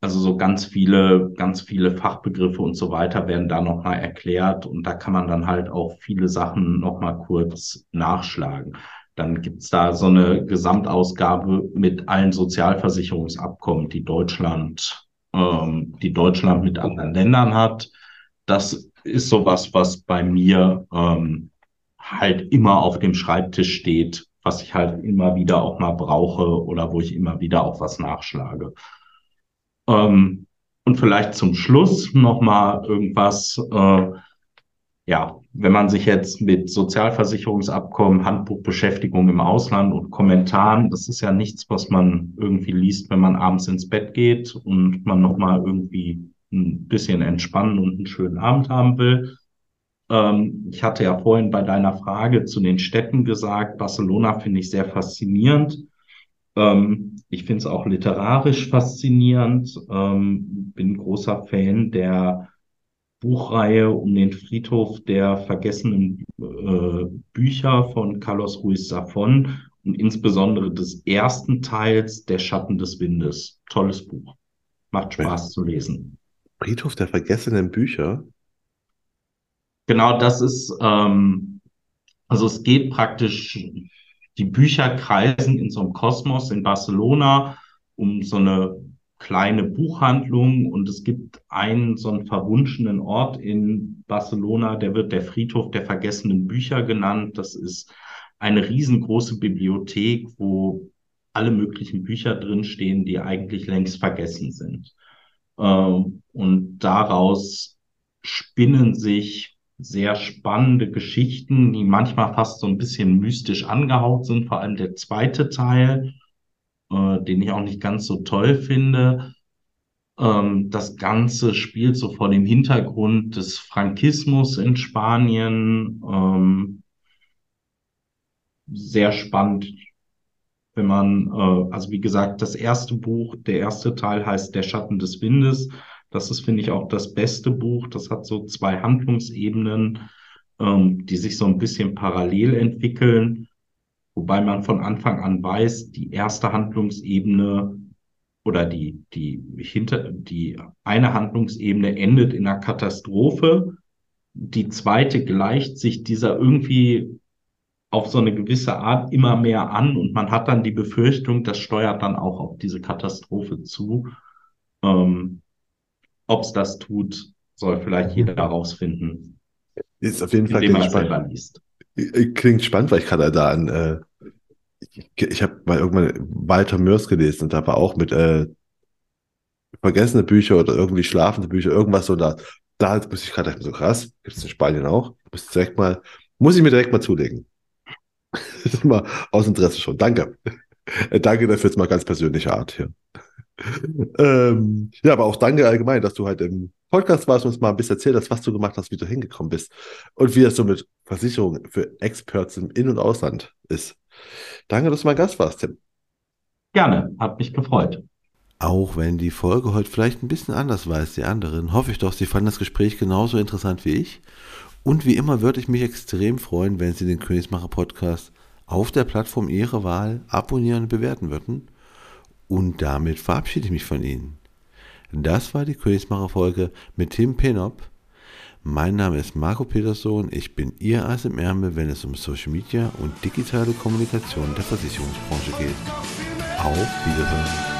also so ganz viele, ganz viele Fachbegriffe und so weiter werden da nochmal erklärt und da kann man dann halt auch viele Sachen nochmal kurz nachschlagen. Dann gibt's da so eine Gesamtausgabe mit allen Sozialversicherungsabkommen, die Deutschland, ähm, die Deutschland mit anderen Ländern hat. Das ist sowas, was bei mir ähm, halt immer auf dem Schreibtisch steht, was ich halt immer wieder auch mal brauche oder wo ich immer wieder auch was nachschlage. Ähm, und vielleicht zum Schluss nochmal irgendwas, äh, ja, wenn man sich jetzt mit Sozialversicherungsabkommen, Handbuch Beschäftigung im Ausland und Kommentaren, das ist ja nichts, was man irgendwie liest, wenn man abends ins Bett geht und man nochmal irgendwie ein bisschen entspannen und einen schönen Abend haben will. Ähm, ich hatte ja vorhin bei deiner Frage zu den Städten gesagt, Barcelona finde ich sehr faszinierend. Ähm, ich finde es auch literarisch faszinierend. Ähm, bin großer Fan der Buchreihe um den Friedhof der vergessenen äh, Bücher von Carlos Ruiz Zafón und insbesondere des ersten Teils Der Schatten des Windes. Tolles Buch. Macht Spaß zu lesen. Friedhof der vergessenen Bücher. Genau, das ist, ähm, also es geht praktisch die Bücher kreisen in so einem Kosmos in Barcelona um so eine kleine Buchhandlung und es gibt einen so einen verwunschenen Ort in Barcelona, der wird der Friedhof der vergessenen Bücher genannt. Das ist eine riesengroße Bibliothek, wo alle möglichen Bücher drinstehen, die eigentlich längst vergessen sind. Ähm, und daraus spinnen sich sehr spannende Geschichten, die manchmal fast so ein bisschen mystisch angehaucht sind, vor allem der zweite Teil, äh, den ich auch nicht ganz so toll finde. Ähm, das Ganze spielt so vor dem Hintergrund des Frankismus in Spanien. Ähm, sehr spannend, wenn man, äh, also wie gesagt, das erste Buch, der erste Teil heißt Der Schatten des Windes. Das ist, finde ich, auch das beste Buch. Das hat so zwei Handlungsebenen, ähm, die sich so ein bisschen parallel entwickeln, wobei man von Anfang an weiß, die erste Handlungsebene oder die, die hinter, die eine Handlungsebene endet in einer Katastrophe. Die zweite gleicht sich dieser irgendwie auf so eine gewisse Art immer mehr an und man hat dann die Befürchtung, das steuert dann auch auf diese Katastrophe zu. Ähm, Ob es das tut, soll vielleicht jeder herausfinden. Ist auf jeden Fall klingt spannend. Liest. Klingt spannend, weil ich gerade da an, äh, ich, ich habe mal irgendwann Walter Mörs gelesen und da war auch mit äh, vergessene Bücher oder irgendwie schlafende Bücher, irgendwas so da. Da muss ich gerade so krass, gibt es in Spanien auch? Muss direkt mal, muss ich mir direkt mal zulegen. Ist mal aus Interesse schon. Danke. Äh, danke dafür jetzt mal ganz persönliche Art hier. ähm, ja, aber auch danke allgemein, dass du halt im Podcast warst und uns mal ein bisschen erzählt hast, was du gemacht hast, wie du hingekommen bist und wie es so mit Versicherungen für Experts im In- und Ausland ist. Danke, dass du mein Gast warst, Tim. Gerne, hat mich gefreut. Auch wenn die Folge heute vielleicht ein bisschen anders war als die anderen, hoffe ich doch, Sie fanden das Gespräch genauso interessant wie ich und wie immer würde ich mich extrem freuen, wenn Sie den Königsmacher Podcast auf der Plattform Ihrer Wahl abonnieren und bewerten würden. Und damit verabschiede ich mich von Ihnen. Das war die Königsmacher Folge mit Tim Penop. Mein Name ist Marco Peterson. Ich bin Ihr Ass im Ärmel, wenn es um Social Media und digitale Kommunikation der Versicherungsbranche geht. Auf Wiederhören.